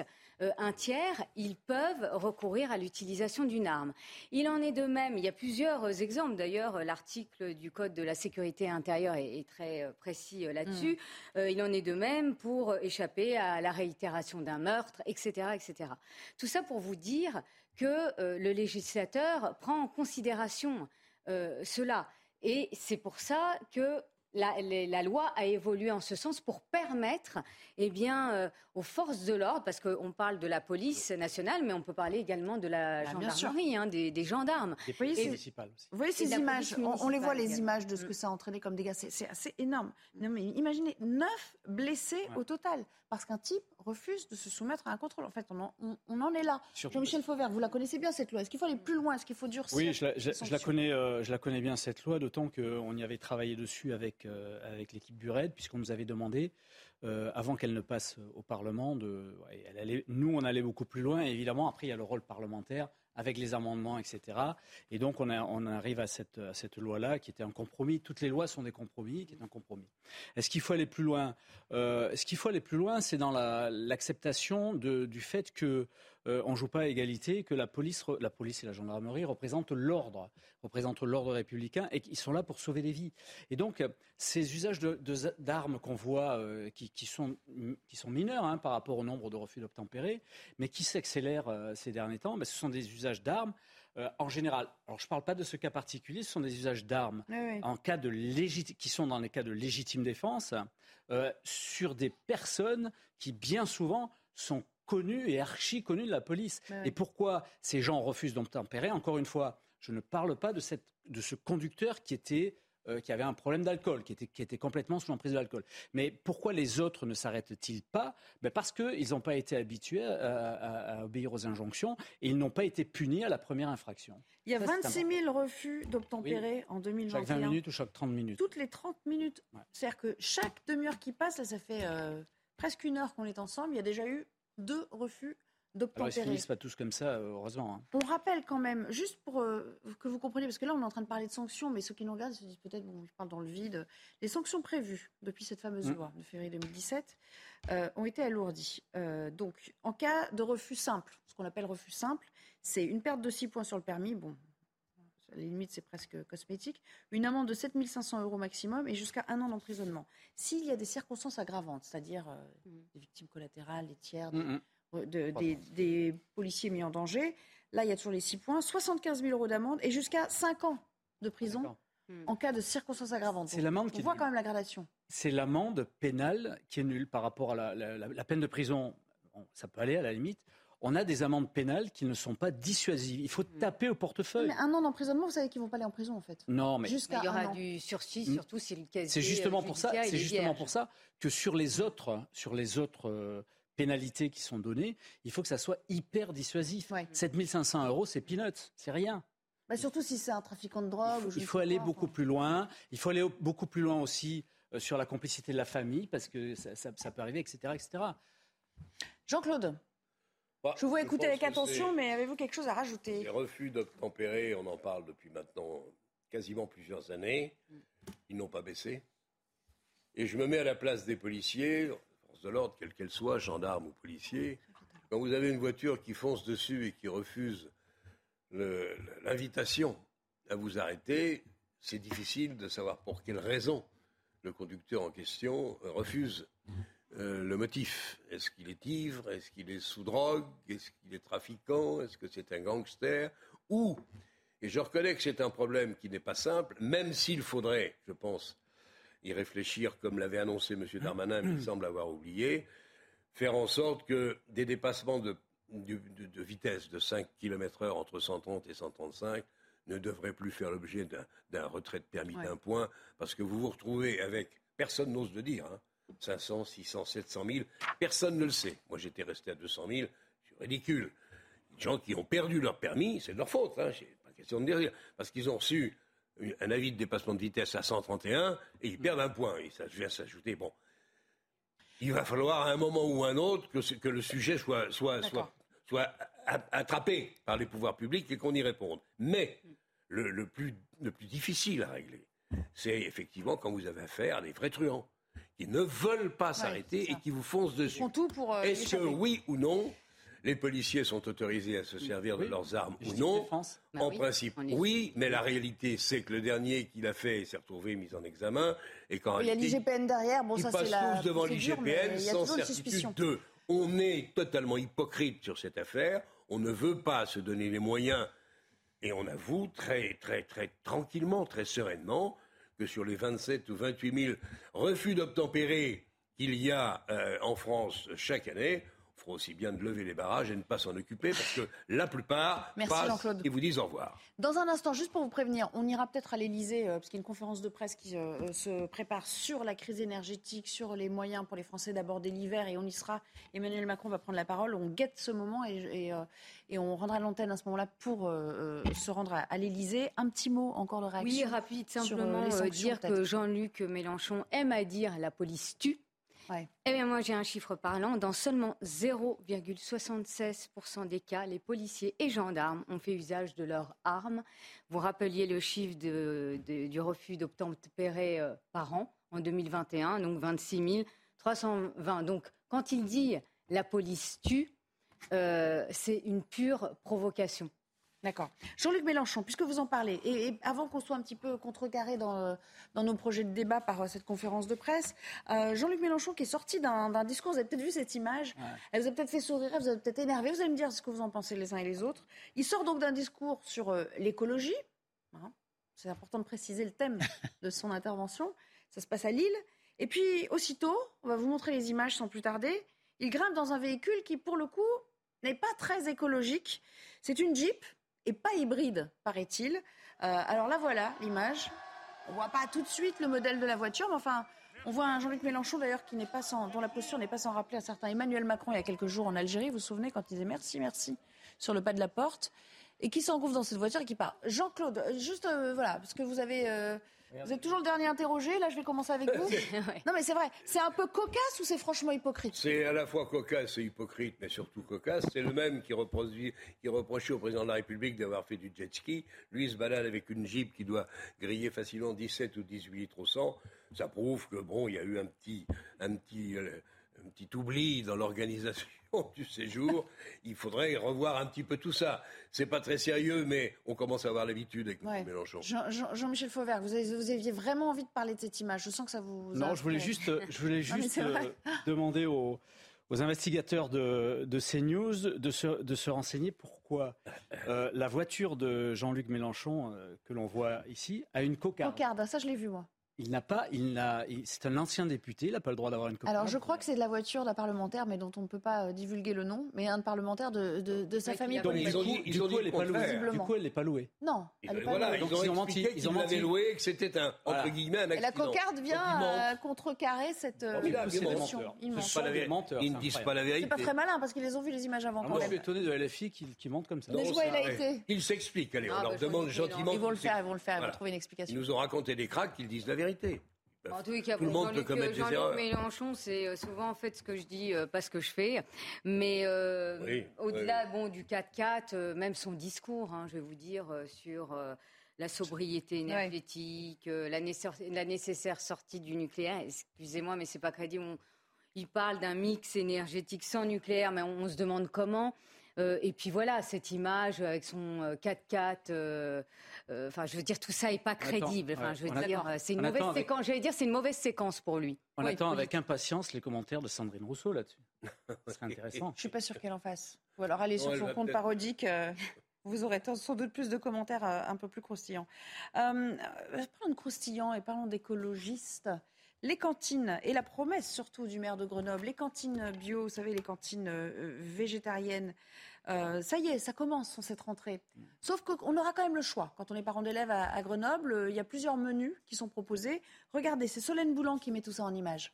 un tiers, ils peuvent recourir à l'utilisation d'une arme. Il en est de même, il y a plusieurs exemples d'ailleurs, l'article du Code de la sécurité intérieure est, très précis là-dessus. Mm. il en est de même pour échapper à la réitération d'un meurtre, etc., etc. Tout ça pour vous dire que le législateur prend en considération cela. Et c'est pour ça que la, loi a évolué en ce sens pour permettre eh bien, euh, aux forces de l'ordre, parce qu'on parle de la police nationale, mais on peut parler également de la bah, gendarmerie, hein, des, gendarmes. Des polices municipales aussi. Vous voyez ces images, on, les voit les images de ce que ça a entraîné comme dégâts, c'est assez énorme. Non, mais imaginez, neuf blessés au total, parce qu'un type refuse de se soumettre à un contrôle. En fait, on en, est là. Jean-Michel Fauvert, vous la connaissez bien cette loi. Est-ce qu'il faut aller plus loin? Est-ce qu'il faut durcir Oui, je la, connais, euh, je la connais bien cette loi, d'autant qu'on y avait travaillé dessus avec, euh, avec l'équipe Bured, puisqu'on nous avait demandé euh, avant qu'elle ne passe au Parlement. De, elle allait, nous, on allait beaucoup plus loin. évidemment, après, il y a le rôle parlementaire avec les amendements, etc. Et donc, on, arrive à cette, à cette loi-là qui était un compromis. Toutes les lois sont des compromis, qui est un compromis. Est-ce qu'il faut aller plus loin? Euh, Ce qu'il faut aller plus loin, c'est dans l'acceptation du fait que euh, on ne joue pas à égalité, que la police, la police et la gendarmerie représentent l'ordre, représentent l'ordre républicain et qu'ils sont là pour sauver des vies. Et donc, ces usages d'armes qu'on voit, euh, qui, sont, qui sont mineurs hein, par rapport au nombre de refus d'obtempérer, mais qui s'accélèrent euh, ces derniers temps, ben, ce sont des usages d'armes. en général, alors je ne parle pas de ce cas particulier, ce sont des usages d'armes en cas de qui sont dans les cas de légitime défense sur des personnes qui bien souvent sont connu et archi connu de la police. Et pourquoi ces gens refusent d'obtempérer Encore une fois, je ne parle pas de, cette, de ce conducteur qui était euh, qui avait un problème d'alcool, qui était, qui était complètement sous l'emprise de l'alcool. Mais pourquoi les autres ne s'arrêtent-ils pas? Ben Parce qu'ils n'ont pas été habitués à, obéir aux injonctions et ils n'ont pas été punis à la première infraction. Il y a 26 000 refus d'obtempérer en 2021. Chaque 20 minutes ou chaque 30 minutes Toutes les 30 minutes. C'est-à-dire que chaque demi-heure qui passe, là, ça fait euh, presque une heure qu'on est ensemble, il y a déjà eu deux refus d'obtempérer. Alors, ils finissent pas tous comme ça, euh, heureusement. Hein. On rappelle quand même, juste pour euh, que vous compreniez, parce que là, on est en train de parler de sanctions, mais ceux qui nous regardent se disent peut-être, bon, je parle dans le vide. Les sanctions prévues depuis cette fameuse mmh. loi de février 2017 euh, ont été alourdies. donc, en cas de refus simple, ce qu'on appelle refus simple, c'est une perte de 6 points sur le permis. Bon, à la limite, c'est presque cosmétique. Une amende de 7 500 euros maximum et jusqu'à un an d'emprisonnement. S'il y a des circonstances aggravantes, c'est-à-dire mmh. des victimes collatérales, des tiers, mmh, des, policiers mis en danger. Là, il y a toujours les 6 points, 75 000 euros d'amende et jusqu'à 5 ans de prison hmm. en cas de circonstances aggravantes. C'est l'amende On voit quand même la gradation. C'est l'amende pénale qui est nulle par rapport à la, peine de prison. ça peut aller à la limite. On a des amendes pénales qui ne sont pas dissuasives. Il faut hmm. taper au portefeuille. Mais un an d'emprisonnement, vous savez qu'ils vont pas aller en prison en fait. Non, mais il y aura du sursis, hmm. surtout si le casier C'est justement pour ça. C'est justement pour ça que sur les autres, sur les autres euh, pénalités qui sont données, il faut que ça soit hyper dissuasif. 7500 euros, c'est peanuts, c'est rien. Bah surtout si c'est un trafiquant de drogue. Il faut, aller beaucoup plus loin. Il faut aller beaucoup plus loin aussi euh, sur la complicité de la famille, parce que ça, peut arriver, etc. etc. Jean-Claude bah, je vous vois écouter avec attention, mais avez-vous quelque chose à rajouter? Les refus d'obtempérer, on en parle depuis maintenant quasiment plusieurs années. Ils n'ont pas baissé. Et je me mets à la place des policiers de l'ordre, quelle qu'elle soit, gendarme ou policier, quand vous avez une voiture qui fonce dessus et qui refuse l'invitation à vous arrêter, c'est difficile de savoir pour quelle raison le conducteur en question refuse euh, le motif. Est-ce qu'il est ivre Est-ce qu'il est sous drogue Est-ce qu'il est trafiquant Est-ce que c'est un gangster Ou, et je reconnais que c'est un problème qui n'est pas simple, même s'il faudrait, je pense, y réfléchir, comme l'avait annoncé M. Darmanin, mais il semble avoir oublié, faire en sorte que des dépassements de, vitesse de 5 km/h entre 130 et 135 ne devraient plus faire l'objet d'un retrait de permis d'un point, parce que vous vous retrouvez avec, personne n'ose le dire, 500, 600, 700 000, personne ne le sait. Moi j'étais resté à 200 000, c'est ridicule. Les gens qui ont perdu leur permis, c'est de leur faute, hein, pas question de dire, parce qu'ils ont reçu un avis de dépassement de vitesse à 131 et ils perdent un point. Et ça vient s'ajouter. Bon, il va falloir à un moment ou un autre que, que le sujet soit, soit, soit, soit, attrapé par les pouvoirs publics et qu'on y réponde. Mais le, le, plus, le plus difficile à régler, c'est effectivement quand vous avez affaire à des vrais truands qui ne veulent pas s'arrêter et qui vous foncent dessus. tout pour. euh, Est-ce que oui ou non, les policiers sont autorisés à se servir de leurs armes ou non Bah En oui, principe, oui, mais la réalité, c'est que le dernier qui l'a fait s'est retrouvé mis en examen et qu'en Il y a l'IGPN derrière. Bon, ils ça, c'est passent la. tous devant l'IGPN sans certitude suspicion. de. On est totalement hypocrite sur cette affaire. On ne veut pas se donner les moyens. Et on avoue très, très, très tranquillement, très sereinement, sur les 27 ou 28 000 refus d'obtempérer qu'il y a euh, en France chaque année, on fera aussi bien de lever les barrages et ne pas s'en occuper parce que la plupart Merci, passent Jean-Claude. et vous disent au revoir. Dans un instant, juste pour vous prévenir, on ira peut-être à l'Elysée, parce qu'il y a une conférence de presse qui euh, se prépare sur la crise énergétique, sur les moyens pour les Français d'aborder l'hiver, et on y sera. Emmanuel Macron va prendre la parole. On guette ce moment et, et, euh, et on rendra l'antenne à ce moment-là pour euh, euh, se rendre à, à l'Elysée. Un petit mot encore de réaction. Oui, rapide, sur, euh, simplement les euh, sanctions, dire que Jean-Luc Mélenchon aime à dire la police tue. Eh bien, moi, j'ai un chiffre parlant. Dans seulement 0,76% des cas, les policiers et gendarmes ont fait usage de leurs armes. Vous rappeliez le chiffre du refus d'obtempérer euh, par an en 2021, donc 26 320. Donc, quand il dit la police tue, euh, c'est une pure provocation. D'accord. Jean-Luc Mélenchon, puisque vous en parlez, et, et avant qu'on soit un petit peu contrecarré dans, euh, dans nos projets de débat par euh, cette conférence de presse, euh, Jean-Luc Mélenchon qui est sorti d'un discours, vous avez peut-être vu cette image, elle vous a peut-être fait sourire, elle vous a peut-être énervé, vous allez me dire ce que vous en pensez les uns et les autres. Il sort donc d'un discours sur euh, l'écologie, hein. c'est important de préciser le thème de son intervention, ça se passe à Lille, et puis aussitôt, on va vous montrer les images sans plus tarder, il grimpe dans un véhicule qui pour le coup n'est pas très écologique, c'est une Jeep, et pas hybride, paraît-il. Euh, alors là, voilà l'image. On voit pas tout de suite le modèle de la voiture, mais enfin, on voit un Jean-Luc Mélenchon d'ailleurs qui n'est pas sans, dont la posture n'est pas sans rappeler un certain Emmanuel Macron il y a quelques jours en Algérie. Vous vous souvenez quand il disait merci, merci sur le pas de la porte? Et qui s'engouffre dans cette voiture et qui part. Jean-Claude, euh, juste euh, voilà, parce que vous avez, euh, vous êtes toujours le dernier interrogé. Là, je vais commencer avec vous. non, mais c'est vrai. C'est un peu cocasse ou c'est franchement hypocrite? C'est à la fois cocasse et hypocrite, mais surtout cocasse. C'est le même qui, reproduit- qui reprochait au président de la République d'avoir fait du jet ski. Lui il se balade avec une Jeep qui doit griller facilement 17 ou 18 litres au 100. Ça prouve que bon, il y a eu un petit, un petit, un petit oubli dans l'organisation du séjour. Il faudrait revoir un petit peu tout ça. C'est pas très sérieux, mais on commence à avoir l'habitude avec Ouais. M. Mélenchon. Jean- Jean- Jean-Michel Fauvert, vous, avez- vous aviez vraiment envie de parler de cette image. Je sens que ça vous. Non, a je voulais juste, je voulais juste euh, demander aux, aux investigateurs de, de CNews de se, de se renseigner pourquoi euh, la voiture de Jean-Luc Mélenchon, euh, que l'on voit ici, a une cocarde. Cocarde, ça je l'ai vu moi. Il n'a pas, il n'a, c'est un ancien député, il n'a pas le droit d'avoir une cocarde. Alors je crois que c'est de la voiture d'un parlementaire, mais dont on ne peut pas euh, divulguer le nom, mais un parlementaire de, de, de sa famille. qui a- Donc, politique. du coup, du coup, elle n'est pas louée. Du coup, elle n'est pas louée. Non, elle est pas voilà, louée. ils Donc, ont ils ont menti, ils qu'ils ont l'avaient menti. loué et que c'était un, entre Voilà. guillemets, un Et la accident. cocarde vient ils euh, contrecarrer cette. euh, Ah oui, là, c'est ils des mentent. menteurs. Ils Ils mentent. disent pas la vérité. Ils c'est ne pas la C'est vérité. pas très malin parce qu'ils les ont vus les images avant quand moi, je suis étonné de LFI qui, qui monte comme ça. Mais où elle a été Ils s'expliquent, allez, on Ah, leur demande gentiment. Ils vont le faire, ils vont le faire, ils vont trouver une Ils explication. nous ont raconté des cracks qu'ils disent la vérité. En tous les cas, Tout le monde peut Jean-Luc- commettre des Jean-Luc erreurs. Mélenchon, c'est euh, souvent en fait ce que je dis, euh, pas ce que je fais. Mais euh, Oui, au-delà bon, du 4x4, euh, même son discours, hein, je vais vous dire, euh, sur euh, la sobriété énergétique, la, nécessaire, la nécessaire sortie du nucléaire, excusez-moi, mais c'est pas crédible. On- il parle d'un mix énergétique sans nucléaire, mais on, on se demande comment. Euh, et puis voilà, cette image avec son euh, 4x4, euh, euh, enfin, je veux dire, tout ça est pas crédible. Enfin, je veux dire, c'est une mauvaise attend avec- séquence. J'allais dire, c'est une mauvaise séquence pour lui. On Oui, attend politique. avec impatience les commentaires de Sandrine Rousseau là-dessus. Ce serait intéressant. Je suis pas sûre qu'elle en fasse. Ou alors allez sur elle son compte parodique. euh, vous aurez sans doute plus de commentaires un peu plus croustillants. Euh, parlons de croustillants et parlons d'écologistes. Les cantines et la promesse surtout du maire de Grenoble, les cantines bio, vous savez, les cantines euh, végétariennes, euh, ça y est, ça commence cette rentrée. Sauf qu'on aura quand même le choix. Quand on est parent d'élèves à, à Grenoble, euh, il y a plusieurs menus qui sont proposés. Regardez, c'est Solène Boulan qui met tout ça en image.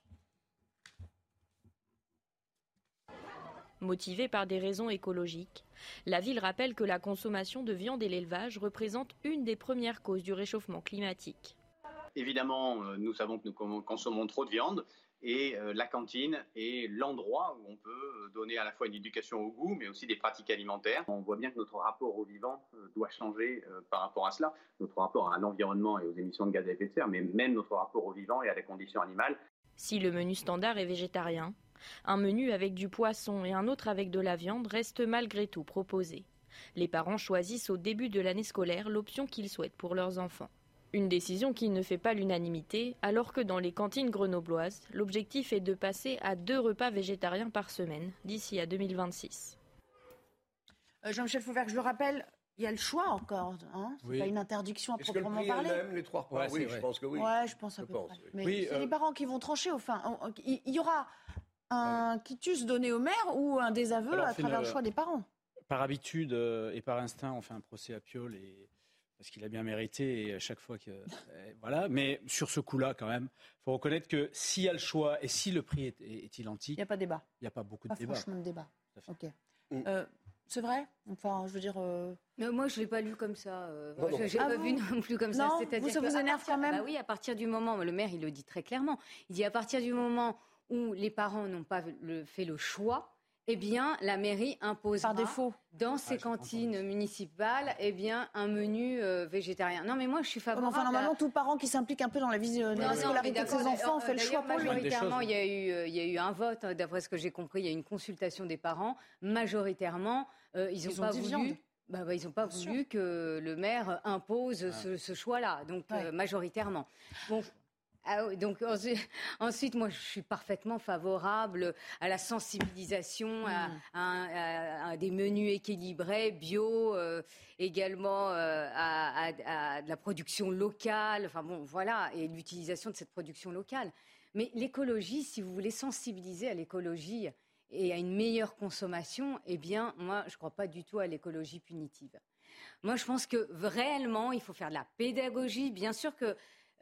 Motivée par des raisons écologiques, la ville rappelle que la consommation de viande et l'élevage représentent une des premières causes du réchauffement climatique. Évidemment, euh, nous savons que nous con- consommons trop de viande Et euh, la cantine est l'endroit où on peut donner à la fois une éducation au goût, mais aussi des pratiques alimentaires. On voit bien que notre rapport au vivant euh, doit changer euh, par rapport à cela, notre rapport à l'environnement et aux émissions de gaz à effet de serre, mais même notre rapport au vivant et à la condition animale. Si le menu standard est végétarien, un menu avec du poisson et un autre avec de la viande reste malgré tout proposé. Les parents choisissent au début de l'année scolaire l'option qu'ils souhaitent pour leurs enfants. Une décision qui ne fait pas l'unanimité, alors que dans les cantines grenobloises, l'objectif est de passer à deux repas végétariens par semaine d'ici à 2026. Euh, Jean-Michel Fauvert, je le rappelle, il y a le choix encore. Hein c'est Oui. pas une interdiction à Est-ce que le proprement parler. le même, les trois repas Ouais, Oui, je pense que oui. Ouais, je pense à Je peu pense, près. oui. Mais Oui, c'est euh, les parents qui vont trancher. Enfin, il y aura un quitus donné au maire ou un désaveu Alors, à travers une- le choix des parents. Par habitude euh, et par instinct, on fait un procès à Piolle et parce qu'il a bien mérité et à chaque fois que euh, voilà. Mais sur ce coup-là, quand même, faut reconnaître que s'il y a le choix et si le prix est, est- est identique, Il n'y a pas de débat. il n'y a pas beaucoup de Pas débat. franchement de débat. Ok. Mm. Euh, c'est vrai? Enfin, je veux dire. euh, Mais moi, je l'ai pas lu comme ça. euh, Non, non. je n'ai Ah pas bon? vu non plus comme ça. Non, C'est-à-dire vous, ça vous énerve partir- quand même? Bah oui, à partir du moment, le maire, il le dit très clairement. Il dit à partir du moment où les parents n'ont pas le- fait le choix, eh bien, la mairie impose Par défaut. dans ses cantines municipales, eh bien, un menu euh, végétarien. Non, mais moi, je suis favorable. enfin, normalement, tout parent qui s'implique un peu dans la vie euh, de la scolarité ses enfants fait le choix. Majoritairement, il y, a eu, euh, il y a eu un vote, d'après ce que j'ai compris, il y a eu une consultation des parents. Majoritairement, euh, ils n'ont pas voulu. viande. Bah, bah, ils n'ont pas voulu que le maire impose ce, ce choix-là, donc euh, majoritairement. Bon, ah oui, donc ensuite, moi, je suis parfaitement favorable à la sensibilisation, à, Mm. à- à- à des menus équilibrés, bio, euh, également euh, à, de la production locale. Enfin bon, voilà, et l'utilisation de cette production locale. Mais l'écologie, si vous voulez sensibiliser à l'écologie et à une meilleure consommation, eh bien, moi, je ne crois pas du tout à l'écologie punitive. Moi, je pense que réellement, il faut faire de la pédagogie. Bien sûr que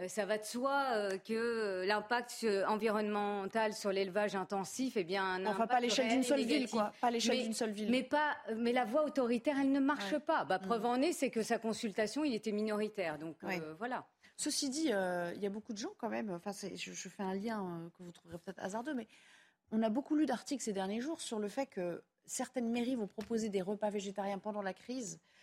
ça va de soi euh, que euh, l'impact euh, environnemental sur l'élevage intensif, eh bien, un Enfin, pas à l'échelle d'une seule ville, quoi. Pas à l'échelle Mais- d'une seule ville. Mais, pas, mais la voie autoritaire, elle ne marche Ouais. pas. Bah, preuve Mm. en est, c'est que sa consultation, il était minoritaire. Donc, euh, voilà. Ceci dit, euh, il y a beaucoup de gens quand même, enfin, je, je fais un lien euh, que vous trouverez peut-être hasardeux, mais on a beaucoup lu d'articles ces derniers jours sur le fait que certaines mairies vont proposer des repas végétariens pendant la crise euh,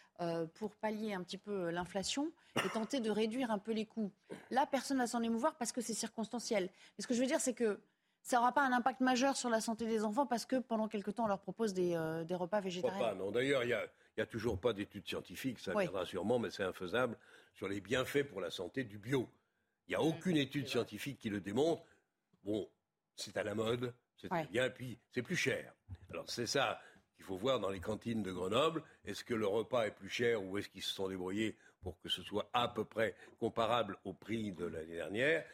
pour pallier un petit peu l'inflation et tenter de réduire un peu les coûts. Là, personne ne va s'en émouvoir parce que c'est circonstanciel. Mais ce que je veux dire, c'est que ça n'aura pas un impact majeur sur la santé des enfants parce que pendant quelque temps, on leur propose des, euh, des repas pas, végétariens. non. D'ailleurs, il n'y a, toujours pas d'études scientifiques, ça Oui. viendra sûrement, mais c'est infaisable, sur les bienfaits pour la santé du bio. Il n'y a aucune étude scientifique qui le démontre. Bon, c'est à la mode, c'est Ouais. bien, puis c'est plus cher. Alors c'est ça qu'il faut voir dans les cantines de Grenoble. Est-ce que le repas est plus cher ou est-ce qu'ils se sont débrouillés pour que ce soit à peu près comparable au prix de l'année dernière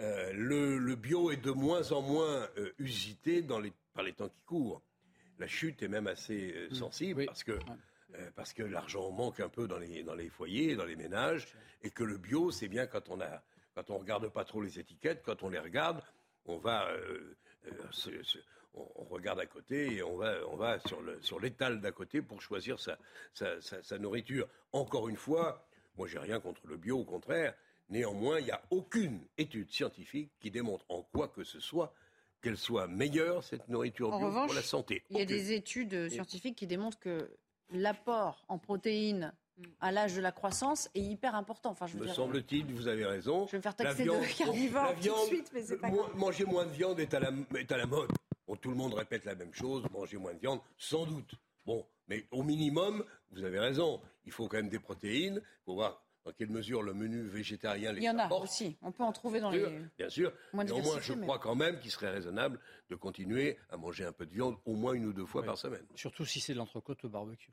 Euh, le, le bio est de moins en moins euh, usité dans les, par les temps qui courent. La chute est même assez euh, sensible parce que, parce que l'argent manque un peu dans les, dans les foyers, dans les ménages, et que le bio, c'est bien quand on a, quand on regarde pas trop les étiquettes, quand on les regarde, on va, se- se- on, on regarde à côté et on va, on va sur le, sur l'étal d'à côté pour choisir sa, sa, sa- sa nourriture. Encore une fois, moi j'ai rien contre le bio, au contraire. Néanmoins, il n'y a aucune étude scientifique qui démontre en quoi que ce soit qu'elle soit meilleure, cette nourriture En bio, revanche, pour la santé. Il y a Aucune. des études euh, scientifiques qui démontrent que l'apport en protéines à l'âge de la croissance est hyper important. Enfin, je veux Me dire, semble-t-il, vous avez raison. Je vais me faire taxer de carnivore tout de suite, mais c'est pas grave. Manger moins de viande est à la, est à la mode. Bon, tout le monde répète la même chose, manger moins de viande, sans doute. Bon, mais au minimum, vous avez raison, il faut quand même des protéines. Il faut voir dans quelle mesure le menu végétarien les il y en a apporte. aussi. On peut en trouver dans Bien sûr, les. Bien sûr. Moins Néanmoins, je diversifiés, mais- crois quand même qu'il serait raisonnable de continuer à manger un peu de viande au moins une ou deux fois par semaine. Surtout si c'est de l'entrecôte au barbecue.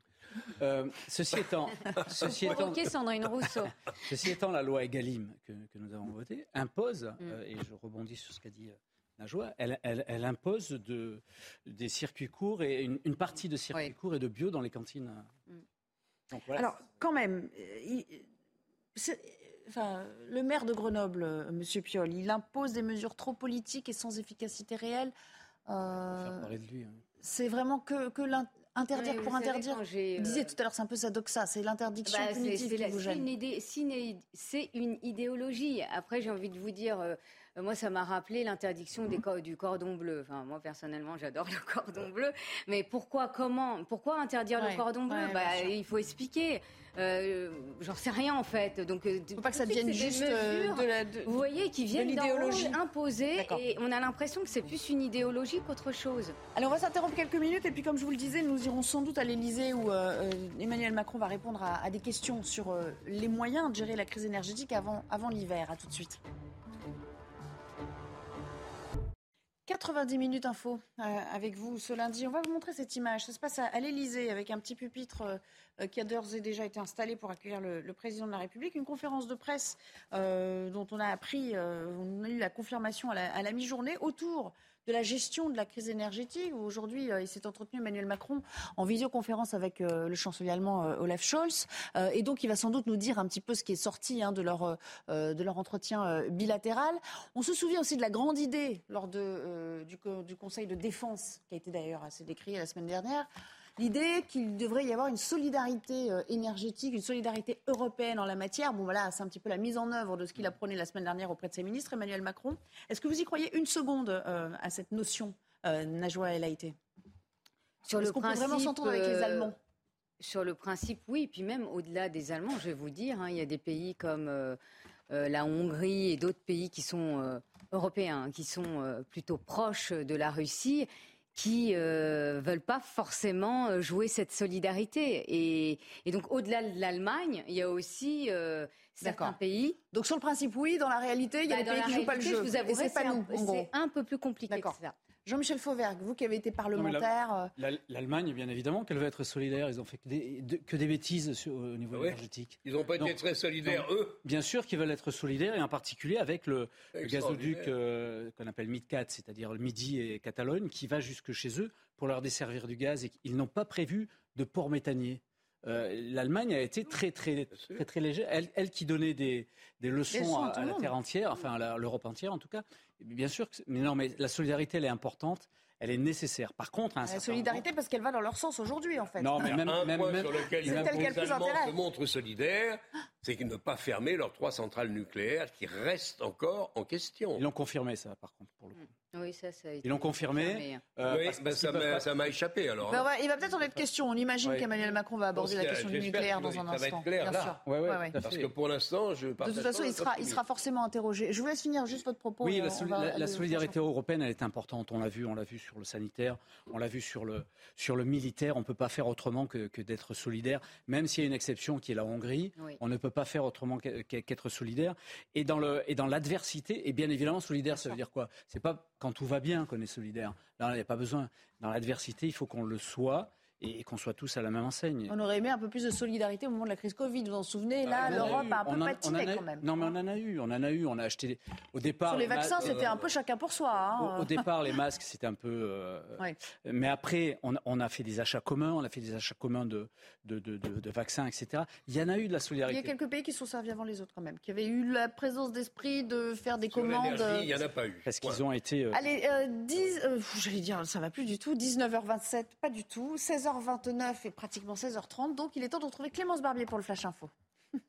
Euh, ceci étant, ceci étant, Sandrine Rousseau. ceci étant, la loi Egalim que, que nous avons votée impose, Mm. euh, et je rebondis sur ce qu'a dit euh, Najwa, elle, elle- elle impose de, des circuits courts et une, une partie de circuits courts et de bio dans les cantines. Donc, voilà. Alors, quand même, euh, il- c'est- enfin, le maire de Grenoble, euh, Monsieur Piolle, il impose des mesures trop politiques et sans efficacité réelle. Euh, Faire parler de lui. hein. c'est vraiment que, que Interdire pour interdire. Vous disiez tout à l'heure, c'est un peu ça doxa, c'est l'interdiction bah, punitive qui vous gêne. C'est une, idéologie. Après, j'ai envie de vous dire, euh, moi, ça m'a rappelé l'interdiction du cordon bleu. Enfin, moi, personnellement, j'adore le cordon bleu. Mais pourquoi, comment, pourquoi interdire le cordon bleu? Bah, Il faut expliquer. Euh, J'en sais rien en fait. Donc, il ne faut pas que ça devienne juste euh, de la. vous voyez, qui viennent d'idéologie imposée, et on a l'impression que c'est plus une idéologie qu'autre chose. Alors, on va s'interrompre quelques minutes, et puis comme je vous le disais, nous irons sans doute à l'Elysée où euh, Emmanuel Macron va répondre à, à des questions sur les moyens de gérer la crise énergétique avant, avant l'hiver. À tout de suite. 90 minutes info euh, avec vous ce lundi. On va vous montrer cette image. Ça se passe à, l'Elysée avec un petit pupitre euh, qui a d'ores et déjà été installé pour accueillir le, président de la République. Une conférence de presse euh, dont on a appris, on a eu la confirmation à la mi-journée autour de la gestion de la crise énergétique. Aujourd'hui, euh, il s'est entretenu Emmanuel Macron en visioconférence avec euh, le chancelier allemand euh, Olaf Scholz. et donc, il va sans doute nous dire un petit peu ce qui est sorti hein, de, leur, de leur entretien bilatéral. On se souvient aussi de la grande idée lors du, Conseil de défense, qui a été d'ailleurs assez décrié la semaine dernière, L'idée qu'il devrait y avoir une solidarité euh, énergétique, une solidarité européenne en la matière, bon voilà, c'est un petit peu la mise en œuvre de ce qu'il a prôné la semaine dernière auprès de ses ministres, Emmanuel Macron. Est-ce que vous y croyez une seconde euh, à cette notion, euh, Najwa El Haïté? Sur qu'on peut vraiment s'entendre avec les euh, Allemands? Sur le principe, oui. Puis même au-delà des Allemands, je vais vous dire, hein, il y a des pays comme la Hongrie et d'autres pays qui sont européens, qui sont plutôt proches de la Russie qui euh, veulent pas forcément euh, jouer cette solidarité. Et, donc, au-delà de l'Allemagne, il y a aussi euh, certains pays. Donc, sur le principe, oui. Dans la réalité, il y a bah, des pays qui jouent pas le jeu. Je vous avoue, c'est un, peu plus compliqué que ça. Jean-Michel Fauvergue, vous qui avez été parlementaire. Euh, L'Allemagne, bien évidemment, qu'elle veut être solidaire. Ils ont fait que des, que des bêtises au niveau ah énergétique. Ils n'ont pas été très solidaires, eux. Bien sûr qu'ils veulent être solidaires, et en particulier avec le, gazoduc euh, qu'on appelle MidCat, c'est-à-dire le Midi et Catalogne, qui va jusque chez eux pour leur desservir du gaz. Et ils n'ont pas prévu de port méthanier. Euh, L'Allemagne a été très très très très, légère. Elle, qui donnait des, leçons à, la terre entière, enfin à l'Europe entière en tout cas. Bien sûr, mais non, mais la solidarité elle est importante elle est nécessaire. Par contre, un la solidarité parce qu'elle va dans leur sens aujourd'hui, en fait. Non, mais même, un même, point sur lequel les Allemands se montrent solidaires, c'est qu'ils ne pas fermer leurs trois centrales nucléaires qui restent encore en question. Ils l'ont confirmé, ça, par contre, pour le coup. Oui, ça, ça a été Ils l'ont confirmé. Euh, oui, ben ça m'a échappé alors. Ben il va peut-être en être question. On imagine qu'Emmanuel Macron va aborder la question du nucléaire dans un instant. Ça va être clair bien là. Sûr. Ouais, Parce que pour l'instant, je. De toute façon, il sera, il sera forcément interrogé. Je vous laisse finir juste votre propos. Oui, la, solidarité européenne, elle est importante. On l'a vu, on l'a vu sur le sanitaire, on l'a vu sur le sur le militaire. On peut pas faire autrement que, que d'être solidaire, même s'il y a une exception qui est la Hongrie. On ne peut pas faire autrement qu'être solidaire. Et dans le et dans l'adversité, et bien évidemment, solidaire, ça veut dire quoi? C'est pas quand tout va bien qu'on est solidaire. Là, il n'y a pas besoin. Dans l'adversité, il faut qu'on le soit et, qu'on soit tous à la même enseigne. On aurait aimé un peu plus de solidarité au moment de la crise Covid. Vous vous en souvenez Là, bah, l'Europe a un peu patiné quand même. Non, mais on en a eu. On en a eu. On a acheté au départ. Sur les, vaccins, c'était un peu chacun pour soi. Hein. Au, départ, les masques, c'était un peu. Euh, mais après, on, a fait des achats communs. On a fait des achats communs de, de, de, vaccins, etc. Il y en a eu de la solidarité. Il y a quelques pays qui sont servis avant les autres quand même, qui avaient eu la présence d'esprit de faire des commandes. Il n'y en a pas eu. Parce qu'ils ont été. Euh, Allez, 10, euh, j'allais dire, ça va plus du tout. 19h27, pas du tout. 16h29 pratiquement 16h30, donc il est temps de retrouver Clémence Barbier pour le Flash Info.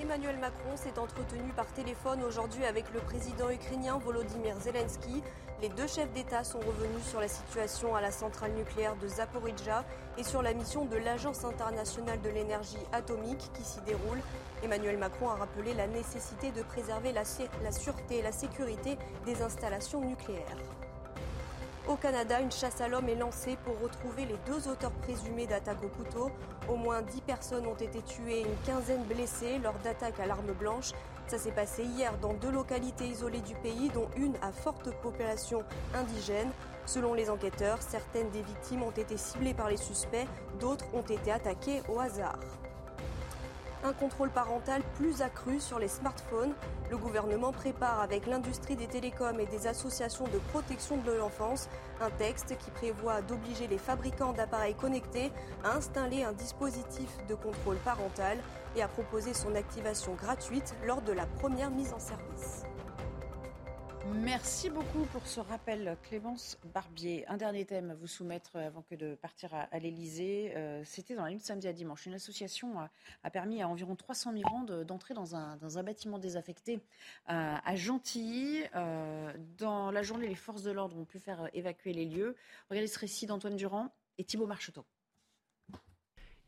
Emmanuel Macron s'est entretenu par téléphone aujourd'hui avec le président ukrainien Volodymyr Zelensky. Les deux chefs d'État sont revenus sur la situation à la centrale nucléaire de Zaporizhzhia et sur la mission de l'Agence internationale de l'énergie atomique qui s'y déroule. Emmanuel Macron a rappelé la nécessité de préserver la, sûreté et la sécurité des installations nucléaires. Au Canada, une chasse à l'homme est lancée pour retrouver les deux auteurs présumés d'attaques au couteau. Au moins 10 personnes ont été tuées et une quinzaine blessées lors d'attaques à l'arme blanche. Ça s'est passé hier dans deux localités isolées du pays, dont une à forte population indigène. Selon les enquêteurs, certaines des victimes ont été ciblées par les suspects, d'autres ont été attaquées au hasard un contrôle parental plus accru sur les smartphones. Le gouvernement prépare avec l'industrie des télécoms et des associations de protection de l'enfance un texte qui prévoit d'obliger les fabricants d'appareils connectés à installer un dispositif de contrôle parental et à proposer son activation gratuite lors de la première mise en service. Merci beaucoup pour ce rappel, Clémence Barbier. Un dernier thème à vous soumettre avant que de partir à, l'Elysée. Euh, c'était dans la nuit de samedi à dimanche. Une association a, permis à environ 300 migrants d'entrer dans, un, bâtiment désaffecté à, Gentilly. Euh, dans la journée, les forces de l'ordre ont pu faire évacuer les lieux. Regardez ce récit d'Antoine Durand et Thibault Marcheteau.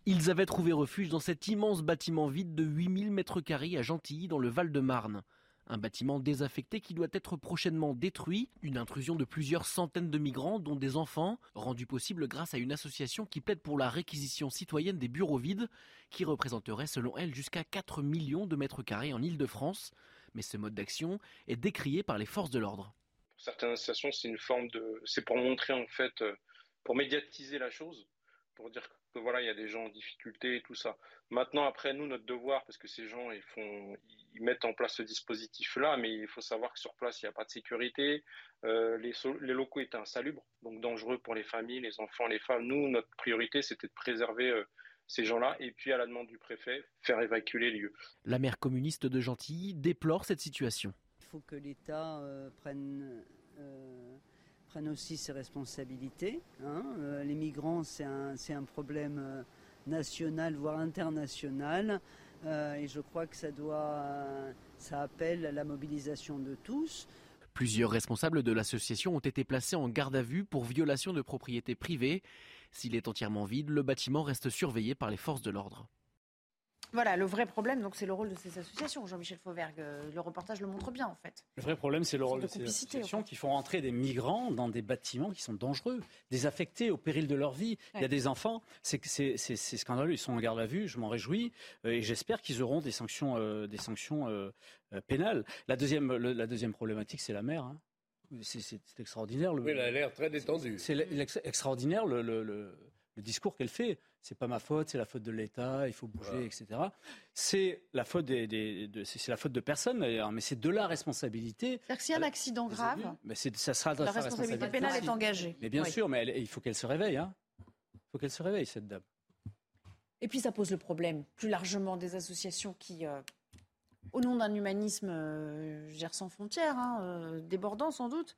Ils avaient trouvé refuge dans cet immense bâtiment vide de 8000 mètres carrés à Gentilly, dans le Val-de-Marne. Un bâtiment désaffecté qui doit être prochainement détruit, une intrusion de plusieurs centaines de migrants, dont des enfants, rendue possible grâce à une association qui plaide pour la réquisition citoyenne des bureaux vides, qui représenterait selon elle jusqu'à 4 millions de mètres carrés en Ile-de-France. Mais ce mode d'action est décrié par les forces de l'ordre. Certaines associations, c'est une forme de. C'est pour montrer en fait, euh, pour médiatiser la chose, pour dire que voilà, il y a des gens en difficulté et tout ça. Maintenant, après, nous, notre devoir, parce que ces gens, ils font, ils mettent en place ce dispositif-là, mais il faut savoir que sur place, il n'y a pas de sécurité. Euh, les, les, locaux étaient insalubres, donc dangereux pour les familles, les enfants, les femmes. Nous, notre priorité, c'était de préserver euh, ces gens-là et puis, à la demande du préfet, faire évacuer les lieux. La maire communiste de Gentilly déplore cette situation. Il faut que l'État euh, prenne, prenne aussi ses responsabilités. Hein. les migrants, c'est un, un, problème national, voire international. Euh, et je crois que ça doit, ça appelle la mobilisation de tous. Plusieurs responsables de l'association ont été placés en garde à vue pour violation de propriété privée. S'il est entièrement vide, le bâtiment reste surveillé par les forces de l'ordre. Voilà, le vrai problème, donc c'est le rôle de ces associations. Jean-Michel Fauvergue, euh, le reportage le montre bien en fait. Le vrai problème, c'est le rôle de, ces associations qui font entrer des migrants dans des bâtiments qui sont dangereux, désaffectés au péril de leur vie. Il y a des enfants, c'est scandaleux. Ils sont en garde à vue, je m'en réjouis euh, et j'espère qu'ils auront des sanctions, euh, des sanctions pénales. La deuxième, la deuxième problématique, c'est la mer. Hein. C'est extraordinaire. Le, oui, elle a l'air très détendue. C'est extraordinaire le, le le discours qu'elle fait. C'est pas ma faute, c'est la faute de l'État, il faut bouger, etc. C'est la faute des, de, c'est la faute de personne d'ailleurs, mais c'est de la responsabilité. C'est-à-dire que s'il y a un accident grave, mais ça sera la responsabilité, pénale est engagée. Mais bien sûr, mais il faut qu'elle se réveille. Hein. Il faut qu'elle se réveille cette dame. Et puis ça pose le problème plus largement des associations qui, euh, au nom d'un humanisme euh, gère sans frontières, hein, euh, débordant sans doute,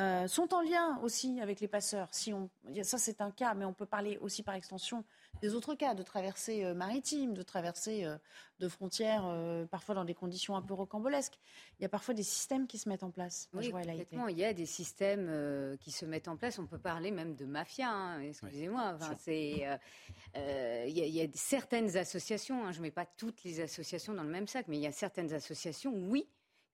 euh, sont en lien aussi avec les passeurs. Si on, ça, c'est un cas, mais on peut parler aussi par extension des autres cas de traversées euh, maritimes, de traversées euh, de frontières, parfois dans des conditions un peu rocambolesques. Il y a parfois des systèmes qui se mettent en place. Oui, complètement. Il y a des systèmes qui se mettent en place. On peut parler même de mafia. Hein, excusez-moi. c'est, il, y a, certaines associations. Hein, je ne mets pas toutes les associations dans le même sac, mais il y a certaines associations, oui,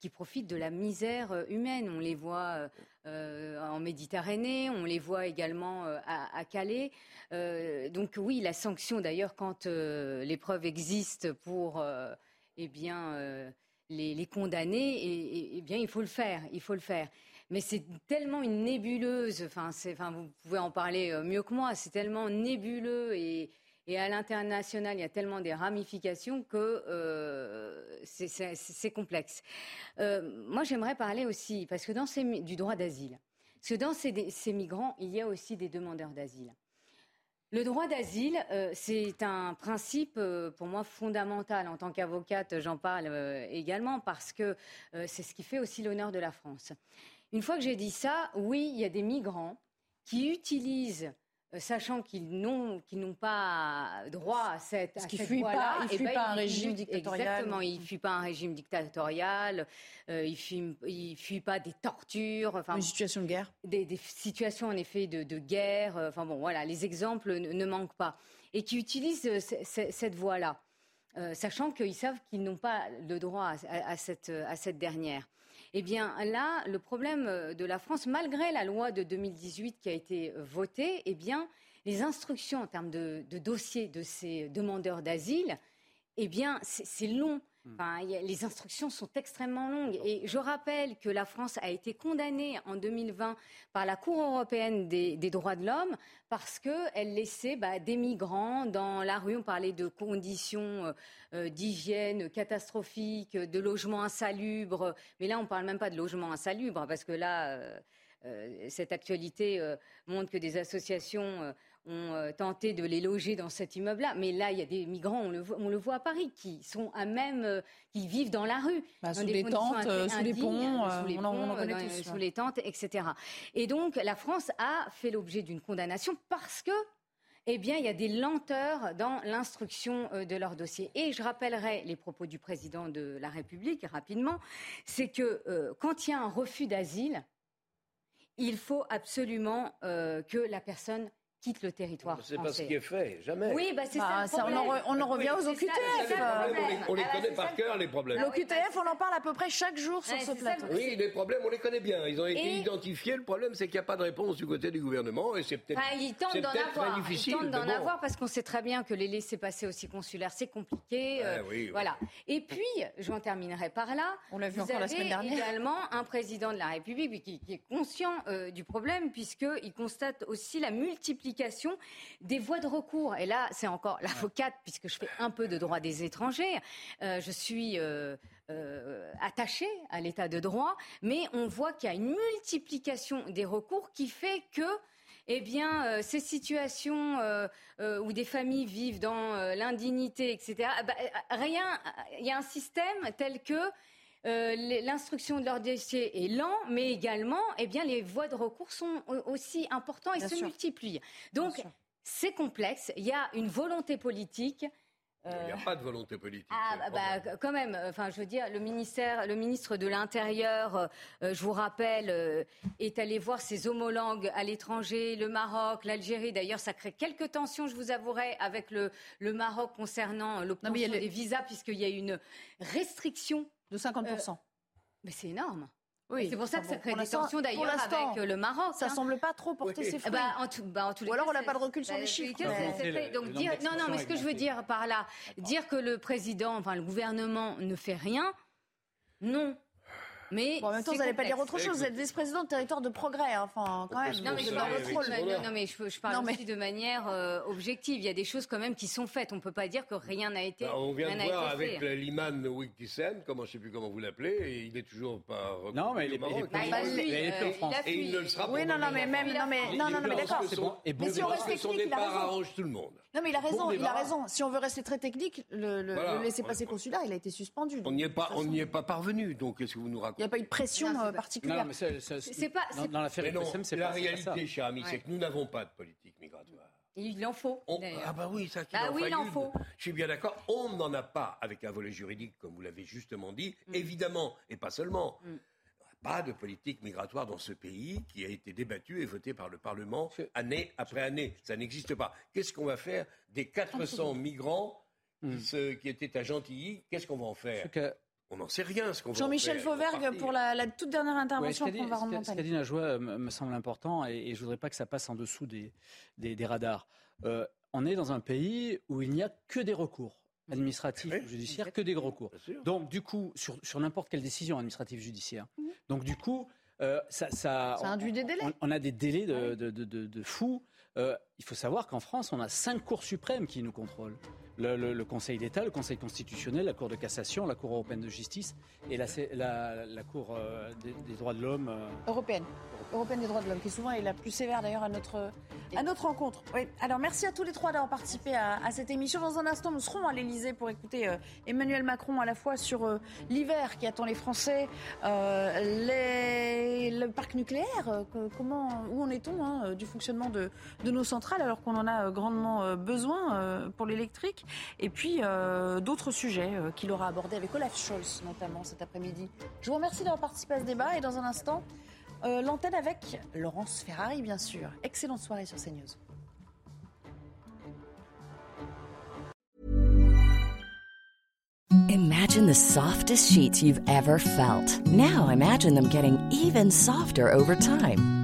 qui profitent de la misère euh, humaine. On les voit euh, euh, en Méditerranée, on les voit également à, Calais. donc oui, la sanction d'ailleurs, quand les preuves existent pour eh bien, les, condamner, et, eh bien, il faut le faire. Il faut le faire. Mais c'est tellement une nébuleuse, vous pouvez en parler mieux que moi, c'est tellement nébuleux et, et à l'international, il y a tellement des ramifications que euh, c'est complexe. Euh, moi, j'aimerais parler aussi, parce que dans ces, du droit d'asile, parce que dans ces, migrants, il y a aussi des demandeurs d'asile. Le droit d'asile, euh, c'est un principe pour moi fondamental. En tant qu'avocate, j'en parle également parce que c'est ce qui fait aussi l'honneur de la France. Une fois que j'ai dit ça, oui, il y a des migrants qui utilisent sachant qu'ils n'ont qu'ils pas droit à cette Parce qu'ils fuient pas, ils fuient pas un régime dictatorial. Exactement, ils fuient pas un régime dictatorial, euh, ils fuient ils fuient pas des tortures, enfin une situation de guerre, des, situations en effet de, guerre. Euh, enfin bon, voilà, les exemples ne, manquent pas et qui utilisent cette voie-là, sachant qu'ils savent qu'ils n'ont pas le droit à, cette à cette dernière. Eh bien là, le problème euh, de la France, malgré la loi de 2018 qui a été euh, votée, eh bien les instructions en termes de, de dossiers de ces demandeurs d'asile, eh bien c'est long. Hmm. les instructions sont extrêmement longues. Et je rappelle que la France a été condamnée en 2020 par la Cour européenne des, droits de l'homme parce qu'elle laissait bah, des migrants dans la rue. On parlait de conditions euh, euh, d'hygiène catastrophiques, de logements insalubres. Mais là, on ne parle même pas de logements insalubres parce que là, euh, cette actualité montre que des associations ont euh, tenté de les loger dans cet immeuble-là. Mais là, il y a des migrants, on le, voit, on le voit à Paris, qui sont à même, euh, qui vivent dans la rue. Bah, dans sous des les tentes, indignes, sous les ponts, sous les on en- on en ponts, connaît dans- tous, sous les tentes, etc. Et donc, la France a fait l'objet d'une condamnation parce que eh bien, il y a des lenteurs dans l'instruction euh, de leur dossier. Et je rappellerai les propos du président de la République rapidement, c'est que euh, quand il y a un refus d'asile, il faut absolument euh, que la personne quitte le territoire C'est pas ce qui est fait, jamais. Oui, bah, c'est Bah, ça. ça, le on en problème. re- on en revient aux Oui, OQTF, c'est ça le euh. On les, on les Ah, bah, connaît par cœur, les problèmes. L'OQTF, on en parle à peu près chaque jour sur ce plateau. Oui, les problèmes, on les connaît bien. Ils ont été Et- identifiés. Le problème, c'est qu'il n'y a pas de réponse du côté du gouvernement et c'est peut-être Enfin, ils tentent c'est d'en peut-être avoir. ils tentent d'en bon. avoir parce qu'on sait très bien que les laissés-passer aussi consulaires, c'est compliqué. euh, oui, oui. Voilà. Et puis, j'en terminerai par là. On l'a vu vous encore la avez semaine dernière. également un président de la République qui, qui est conscient euh, du problème puisqu'il constate aussi la multiplication des voies de recours. Et là, c'est encore l'avocate puisque je fais un peu de droit des étrangers. Euh, je suis euh, euh, attachée à l'état de droit, mais on voit qu'il y a une multiplication des recours qui fait que eh bien, euh, ces situations euh, euh, où des familles vivent dans l'indignité, etc., ah bah, rien, il y a un système tel que euh, l'instruction de leur dossier est lent, mais également, eh bien, les voies de recours sont au- aussi importantes et Bien se sûr. multiplient. Donc, c'est complexe. Il y a une volonté politique. Il n'y a Euh, pas de volonté politique. ah bah, bah, quand même, euh, enfin je veux dire, le ministère, le ministre de l'Intérieur, euh, euh, je vous rappelle, euh, est allé voir ses homologues à l'étranger, le Maroc, l'Algérie. D'ailleurs, ça crée quelques tensions, je vous avouerai, avec le, le Maroc concernant euh, l'obtention des visas, puisqu'il y a une restriction de 50%. mais c'est énorme. Oui, c'est pour ça que ça crée des tensions d'ailleurs avec euh, le Maroc. Ça hein. semble pas trop porter ses fruits. en tout- bah, en tous les Ou alors cas, on n'a pas de recul sur bah, les chiffres. mais-. Donc dire, non, non, mais ce que je veux dire par là, dire que le président, enfin le gouvernement ne fait rien, non. Mais Bon, en même temps, vous n'allez pas dire autre chose. Vous êtes vice-président de territoire de progrès, hein, enfin, quand même. Non mais, je parle aussi, de- non, mais je, je parle Non, mais- aussi de manière euh, objective. Il y a des choses quand même qui sont faites. On ne peut pas dire que rien n'a été, Bah, on vient rien de voir avec Liman Wikisen, comment je sais plus comment vous l'appelez, et il est toujours pas reconnu Non, mais il est- Maroc. Bah, il a fui, Et il est plus en France. Et il ne le sera Oui, pas non, non, au mais même, non, mais, non, non, d'accord. Et bon Mais si on que son technique, il a départ raison. arrange tout le monde. Non, mais il a Bon raison, il a raison. Si on veut rester très technique, le, le, Voilà. le laissez-passer consulaire, il a été suspendu. On n'y est pas, on n'y est pas parvenu. Donc qu'est-ce que vous nous Il racontez n'y a pas eu de pression Non, euh, particulière. Non, C'est pas- dans, dans l'affaire c'est la réalité, ça. cher ami, Ouais. c'est que nous n'avons pas de politique migratoire. Il en faut. On- ah bah oui, ça Bah en oui, il en faut. Je suis bien d'accord. On n'en a pas avec un volet juridique, comme vous l'avez justement dit, Mm. évidemment, et pas seulement. Mm. Pas de politique migratoire dans ce pays qui a été débattue et votée par le Parlement année après année. Ça n'existe pas. Qu'est-ce qu'on va faire des 400 migrants Mm. qui, étaient à Gentilly Qu'est-ce qu'on va en faire On n'en sait rien. Ce qu'on va Jean-Michel Fauvergue, pour la, la toute dernière Ouais, intervention qu'a qu'on va remonter. ce qu'a dit Najwa euh, me semble important et, et je voudrais pas que ça passe en dessous des, des, des radars. Euh, on est dans un pays où il n'y a que des recours administratifs Oui. ou judiciaires, que des. Bien sûr. Donc du coup, sur, sur n'importe quelle décision administrative judiciaire. Donc du coup, euh, ça, ça, Ça induit des délais. on, on a des délais de, de, de, de- de fous. Euh, il faut savoir qu'en France, on a cinq cours suprêmes qui nous contrôlent. Le, Conseil d'État, le Conseil constitutionnel, la Cour de cassation, la Cour européenne de justice et la, la, Cour euh, des, droits de l'homme. euh, Européenne. Européenne des droits de l'homme, qui souvent est la plus sévère d'ailleurs à notre, à notre rencontre. Alors merci à tous les trois d'avoir participé à, cette émission. Dans un instant, nous serons à l'Elysée pour écouter euh, Emmanuel Macron à la fois sur l'hiver qui attend les Français, le parc nucléaire, comment, où en est-on hein, du fonctionnement de, de nos centrales alors qu'on en a grandement besoin pour l'électrique, et puis euh, d'autres sujets euh, qu'il aura abordés avec Olaf Scholz notamment cet après-midi. Je vous remercie d'avoir participé à ce débat et dans un instant, euh, l'antenne avec Laurence Ferrari, bien sûr. Excellente soirée sur CNews. Imagine imagine.